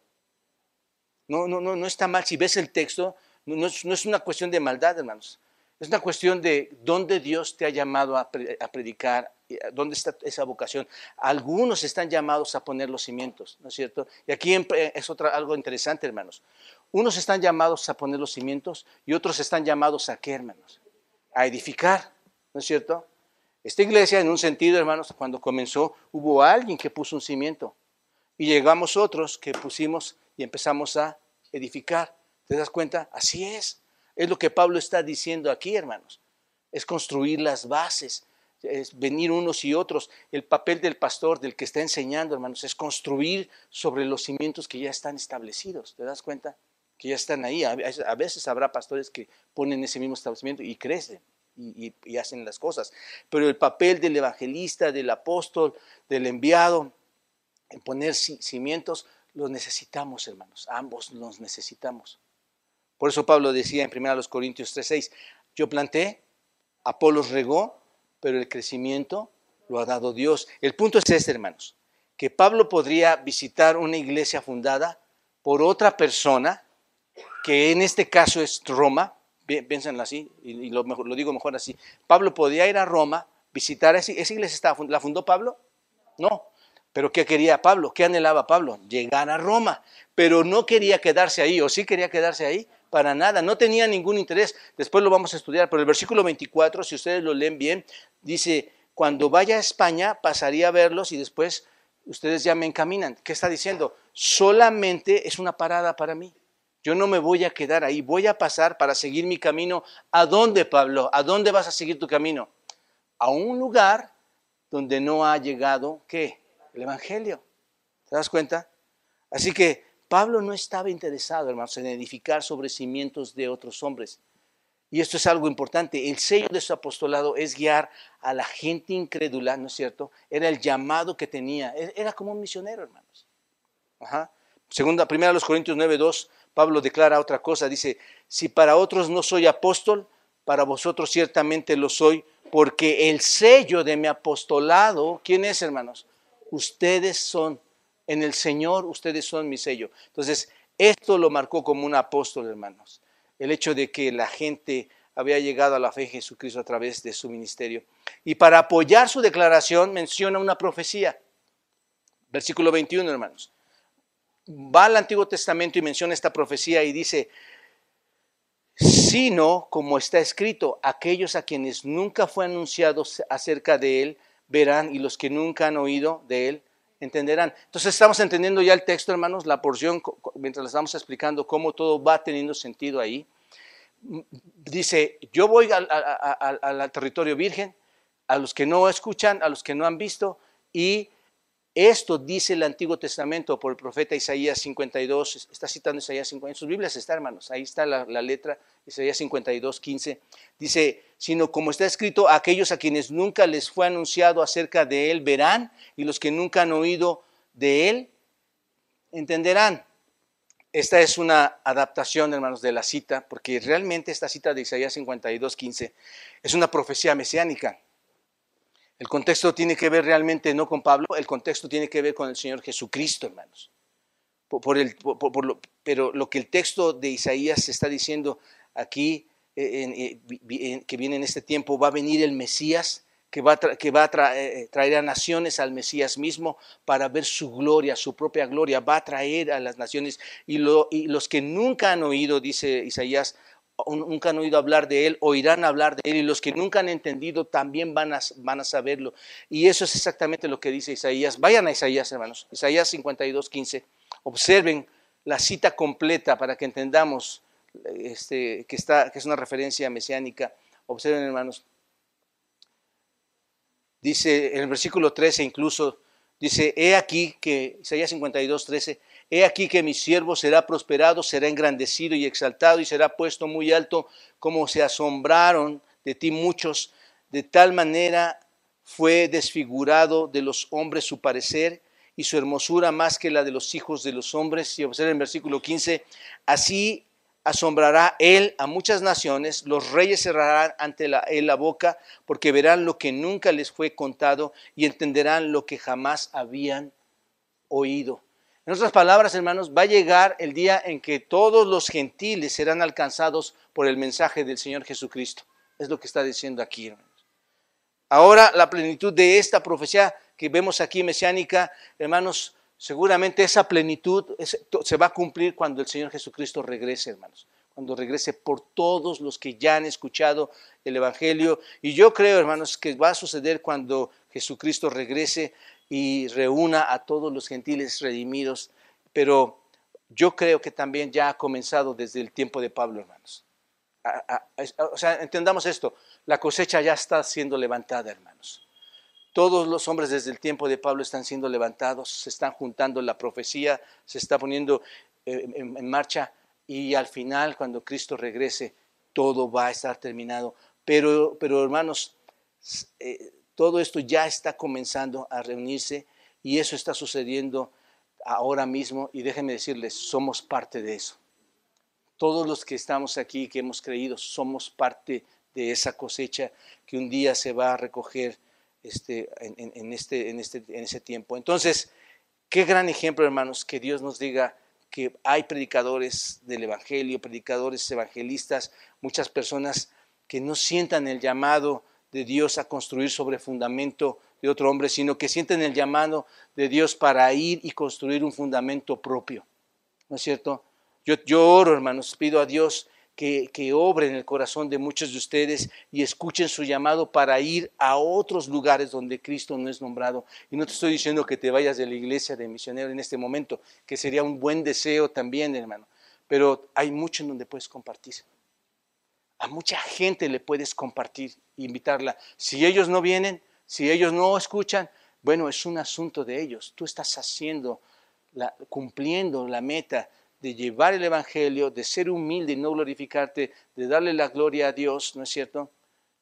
No, no, no, no está mal. Si ves el texto, no es, una cuestión de maldad, hermanos. Es una cuestión de dónde Dios te ha llamado a, predicar, dónde está esa vocación. Algunos están llamados a poner los cimientos, ¿no es cierto? Y aquí es otra, algo interesante, hermanos. Unos están llamados a poner los cimientos y otros están llamados a qué, hermanos? A edificar, ¿no es cierto? Esta iglesia, en un sentido, hermanos, cuando comenzó, hubo alguien que puso un cimiento y llegamos otros que pusimos y empezamos a edificar. ¿Te das cuenta? Así es. Es lo que Pablo está diciendo aquí, hermanos. Es construir las bases. Es venir unos y otros. El papel del pastor, del que está enseñando, hermanos, es construir sobre los cimientos que ya están establecidos. ¿Te das cuenta? Que ya están ahí. A veces habrá pastores que ponen ese mismo establecimiento y crecen y, hacen las cosas. Pero el papel del evangelista, del apóstol, del enviado, en poner cimientos, los necesitamos, hermanos. Ambos los necesitamos. Por eso Pablo decía en 1 Corintios 3:6, yo planté, Apolos regó, pero el crecimiento lo ha dado Dios. El punto es este, hermanos, que Pablo podría visitar una iglesia fundada por otra persona, que en este caso es Roma, piénsenlo así, y lo, lo, digo mejor así. Pablo podía ir a Roma, visitar esa, esa iglesia, ¿la fundó Pablo? No. Pero ¿qué quería Pablo? ¿Qué anhelaba Pablo? Llegar a Roma. Pero no quería quedarse ahí, o sí quería quedarse ahí, para nada, no tenía ningún interés. Después lo vamos a estudiar, pero el versículo 24, si ustedes lo leen bien, dice, cuando vaya a España pasaría a verlos y después ustedes ya me encaminan. ¿Qué está diciendo? Solamente es una parada para mí. Yo no me voy a quedar ahí, voy a pasar para seguir mi camino. ¿A dónde, Pablo? ¿A dónde vas a seguir tu camino? A un lugar donde no ha llegado, ¿qué? El Evangelio. ¿Te das cuenta? Así que Pablo no estaba interesado, hermanos, en edificar sobre cimientos de otros hombres. Y esto es algo importante. El sello de su apostolado es guiar a la gente incrédula, ¿no es cierto? Era el llamado que tenía. E-, era como un misionero, hermanos. Ajá. Segunda, primera los Corintios 9:2, Pablo declara otra cosa. Dice, si para otros no soy apóstol, para vosotros ciertamente lo soy, porque el sello de mi apostolado, ¿quién es, hermanos? Ustedes son en el Señor ustedes son mi sello. Entonces, esto lo marcó como un apóstol, hermanos. El hecho de que la gente había llegado a la fe en Jesucristo a través de su ministerio. Y para apoyar su declaración menciona una profecía. Versículo 21, hermanos. Va al Antiguo Testamento y menciona esta profecía y dice, sino como está escrito, aquellos a quienes nunca fue anunciado acerca de él verán y los que nunca han oído de él entenderán. Entonces estamos entendiendo ya el texto, hermanos, la porción, mientras le estamos explicando cómo todo va teniendo sentido ahí. Dice, yo voy al, al territorio virgen, a los que no escuchan, a los que no han visto, y esto dice el Antiguo Testamento por el profeta Isaías 52, está citando Isaías 52, en sus Biblias está, hermanos, ahí está la, letra, Isaías 52, 15. Dice, sino como está escrito, aquellos a quienes nunca les fue anunciado acerca de él verán, y los que nunca han oído de él entenderán. Esta es una adaptación, hermanos, de la cita, porque realmente esta cita de Isaías 52, 15 es una profecía mesiánica. El contexto tiene que ver realmente no con Pablo, el contexto tiene que ver con el Señor Jesucristo, hermanos. Por, el, lo, pero lo que el texto de Isaías está diciendo aquí, eh, eh, que viene en este tiempo, va a venir el Mesías, que va, a, que va a eh, traer a naciones al Mesías mismo para ver su gloria, su propia gloria, va a traer a las naciones y, y los que nunca han oído, dice Isaías, nunca han oído hablar de Él, oirán hablar de Él, y los que nunca han entendido también van a, van a saberlo. Y eso es exactamente lo que dice Isaías. Vayan a Isaías, hermanos. Isaías 52, 15. Observen la cita completa para que entendamos este, que, está, que es una referencia mesiánica. Observen, hermanos. Dice en el versículo 13 incluso, dice, he aquí que, Isaías 52, 13, He aquí que mi siervo será prosperado, será engrandecido y exaltado y será puesto muy alto, como se asombraron de ti muchos. De tal manera fue desfigurado de los hombres su parecer y su hermosura más que la de los hijos de los hombres. Y observen el versículo 15, así asombrará él a muchas naciones, los reyes cerrarán ante él la boca, porque verán lo que nunca les fue contado y entenderán lo que jamás habían oído. En otras palabras, hermanos, va a llegar el día en que todos los gentiles serán alcanzados por el mensaje del Señor Jesucristo. Es lo que está diciendo aquí, hermanos. Ahora, la plenitud de esta profecía que vemos aquí mesiánica, hermanos, seguramente esa plenitud se va a cumplir cuando el Señor Jesucristo regrese, hermanos. Cuando regrese por todos los que ya han escuchado el Evangelio. Y yo creo, hermanos, que va a suceder cuando Jesucristo regrese y reúna a todos los gentiles redimidos, pero yo creo que también ya ha comenzado desde el tiempo de Pablo, hermanos. o sea, entendamos esto, la cosecha ya está siendo levantada, hermanos. Todos los hombres desde el tiempo de Pablo están siendo levantados, se están juntando la profecía, se está poniendo eh, en, marcha y al final, cuando Cristo regrese, todo va a estar terminado. Pero, pero hermanos, eh, todo esto ya está comenzando a reunirse y eso está sucediendo ahora mismo y déjenme decirles, somos parte de eso. Todos los que estamos aquí, que hemos creído, somos parte de esa cosecha que un día se va a recoger este, en, este, en, este, en ese tiempo. Entonces, qué gran ejemplo, hermanos, que Dios nos diga que hay predicadores del Evangelio, predicadores evangelistas, muchas personas que no sientan el llamado de Dios a construir sobre fundamento de otro hombre, sino que sienten el llamado de Dios para ir y construir un fundamento propio. ¿No es cierto? Yo, oro, hermanos, pido a Dios que, obre en el corazón de muchos de ustedes y escuchen su llamado para ir a otros lugares donde Cristo no es nombrado. Y no te estoy diciendo que te vayas de la iglesia de misionero en este momento, que sería un buen deseo también, hermano. Pero hay mucho en donde puedes compartir. A mucha gente le puedes compartir, invitarla. Si ellos no vienen, si ellos no escuchan, bueno, es un asunto de ellos. Tú estás haciendo, cumpliendo la meta de llevar el Evangelio, de ser humilde y no glorificarte, de darle la gloria a Dios, ¿no es cierto?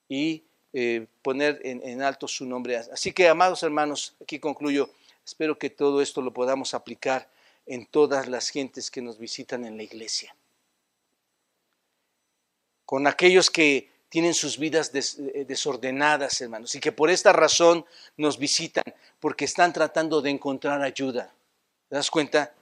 Y eh, poner en, alto su nombre. Así que, amados hermanos, aquí concluyo. Espero que todo esto lo podamos aplicar en todas las gentes que nos visitan en la iglesia. Con aquellos que tienen sus vidas eh, desordenadas, hermanos, y que por esta razón nos visitan, porque están tratando de encontrar ayuda. ¿Te das cuenta?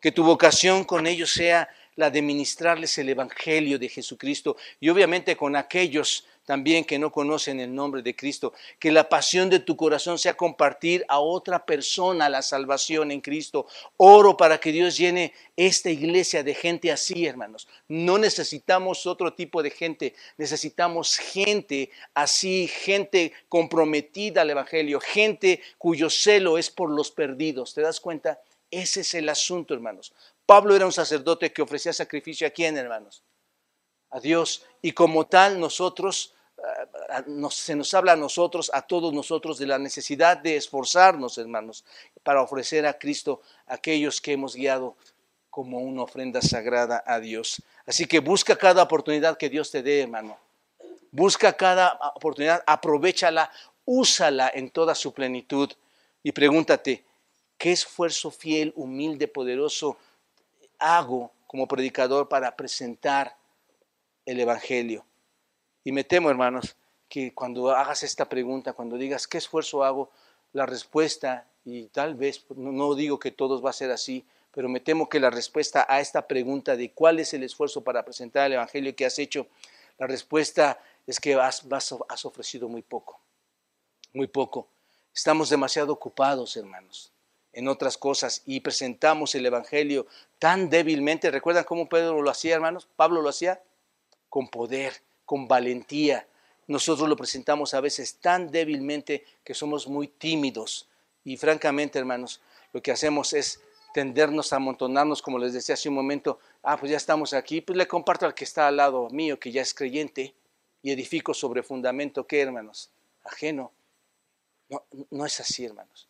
que tu vocación con ellos sea la de ministrarles el Evangelio de Jesucristo y obviamente con aquellos también que no conocen el nombre de Cristo, que la pasión de tu corazón sea compartir a otra persona la salvación en Cristo. Oro para que Dios llene esta iglesia de gente así, hermanos. No necesitamos otro tipo de gente, necesitamos gente así, gente comprometida al Evangelio, gente cuyo celo es por los perdidos. ¿Te das cuenta? Ese es el asunto, hermanos. Pablo era un sacerdote que ofrecía sacrificio a quién, hermanos? A Dios. Y como tal, nosotros, se nos habla a nosotros, a todos nosotros, de la necesidad de esforzarnos, hermanos, para ofrecer a Cristo aquellos que hemos guiado como una ofrenda sagrada a Dios. Así que busca cada oportunidad que Dios te dé, hermano. Busca cada oportunidad, aprovechala, úsala en toda su plenitud y pregúntate, ¿Qué esfuerzo fiel, humilde, poderoso hago como predicador para presentar el Evangelio? Y me temo, hermanos, que cuando hagas esta pregunta, cuando digas, ¿qué esfuerzo hago? La respuesta, y tal vez, no digo que todos va a ser así, pero me temo que la respuesta a esta pregunta de cuál es el esfuerzo para presentar el Evangelio que has hecho, la respuesta es que has, has ofrecido muy poco, muy poco. Estamos demasiado ocupados, hermanos en otras cosas y presentamos el Evangelio tan débilmente. ¿Recuerdan cómo Pedro lo hacía, hermanos? Pablo lo hacía con poder, con valentía. Nosotros lo presentamos a veces tan débilmente que somos muy tímidos. Y francamente, hermanos, lo que hacemos es tendernos a amontonarnos, como les decía hace un momento, ah, pues ya estamos aquí, pues le comparto al que está al lado mío, que ya es creyente, y edifico sobre fundamento, ¿qué, hermanos? Ajeno. No, no es así, hermanos.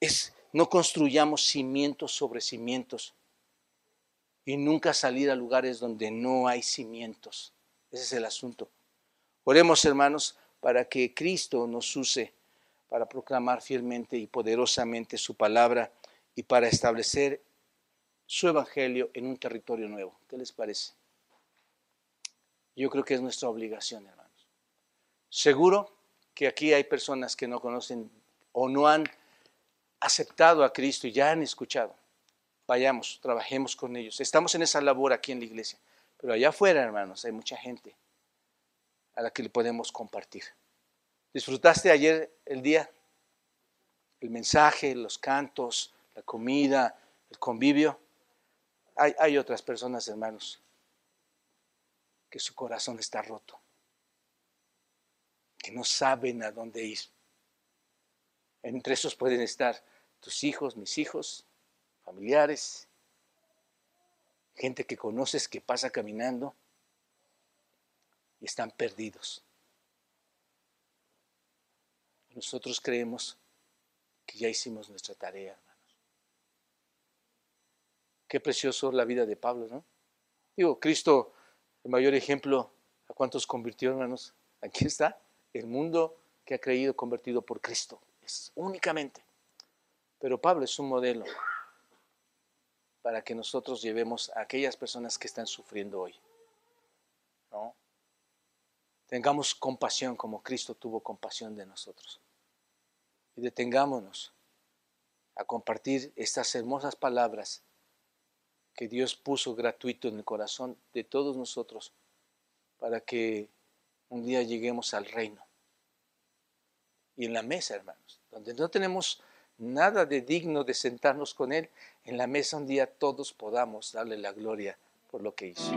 Es no construyamos cimientos sobre cimientos y nunca salir a lugares donde no hay cimientos. Ese es el asunto. Oremos, hermanos, para que Cristo nos use para proclamar fielmente y poderosamente su palabra y para establecer su evangelio en un territorio nuevo. ¿Qué les parece? Yo creo que es nuestra obligación, hermanos. Seguro que aquí hay personas que no conocen o no han aceptado a Cristo y ya han escuchado, vayamos, trabajemos con ellos. Estamos en esa labor aquí en la iglesia, pero allá afuera, hermanos, hay mucha gente a la que le podemos compartir. ¿Disfrutaste ayer el día? El mensaje, los cantos, la comida, el convivio. Hay, otras personas, hermanos, que su corazón está roto, que no saben a dónde ir. Entre esos pueden estar tus hijos, mis hijos, familiares, gente que conoces que pasa caminando y están perdidos. Nosotros creemos que ya hicimos nuestra tarea, hermanos. Qué precioso la vida de Pablo, ¿no? Digo, Cristo, el mayor ejemplo, ¿a cuántos convirtió, hermanos? Aquí está, el mundo que ha creído convertido por Cristo, es únicamente. Pero Pablo es un modelo para que nosotros llevemos a aquellas personas que están sufriendo hoy. ¿no? Tengamos compasión como Cristo tuvo compasión de nosotros. Y detengámonos a compartir estas hermosas palabras que Dios puso gratuito en el corazón de todos nosotros para que un día lleguemos al reino. Y en la mesa, hermanos, donde no tenemos nada de digno de sentarnos con Él, en la mesa un día todos podamos darle la gloria por lo que hizo.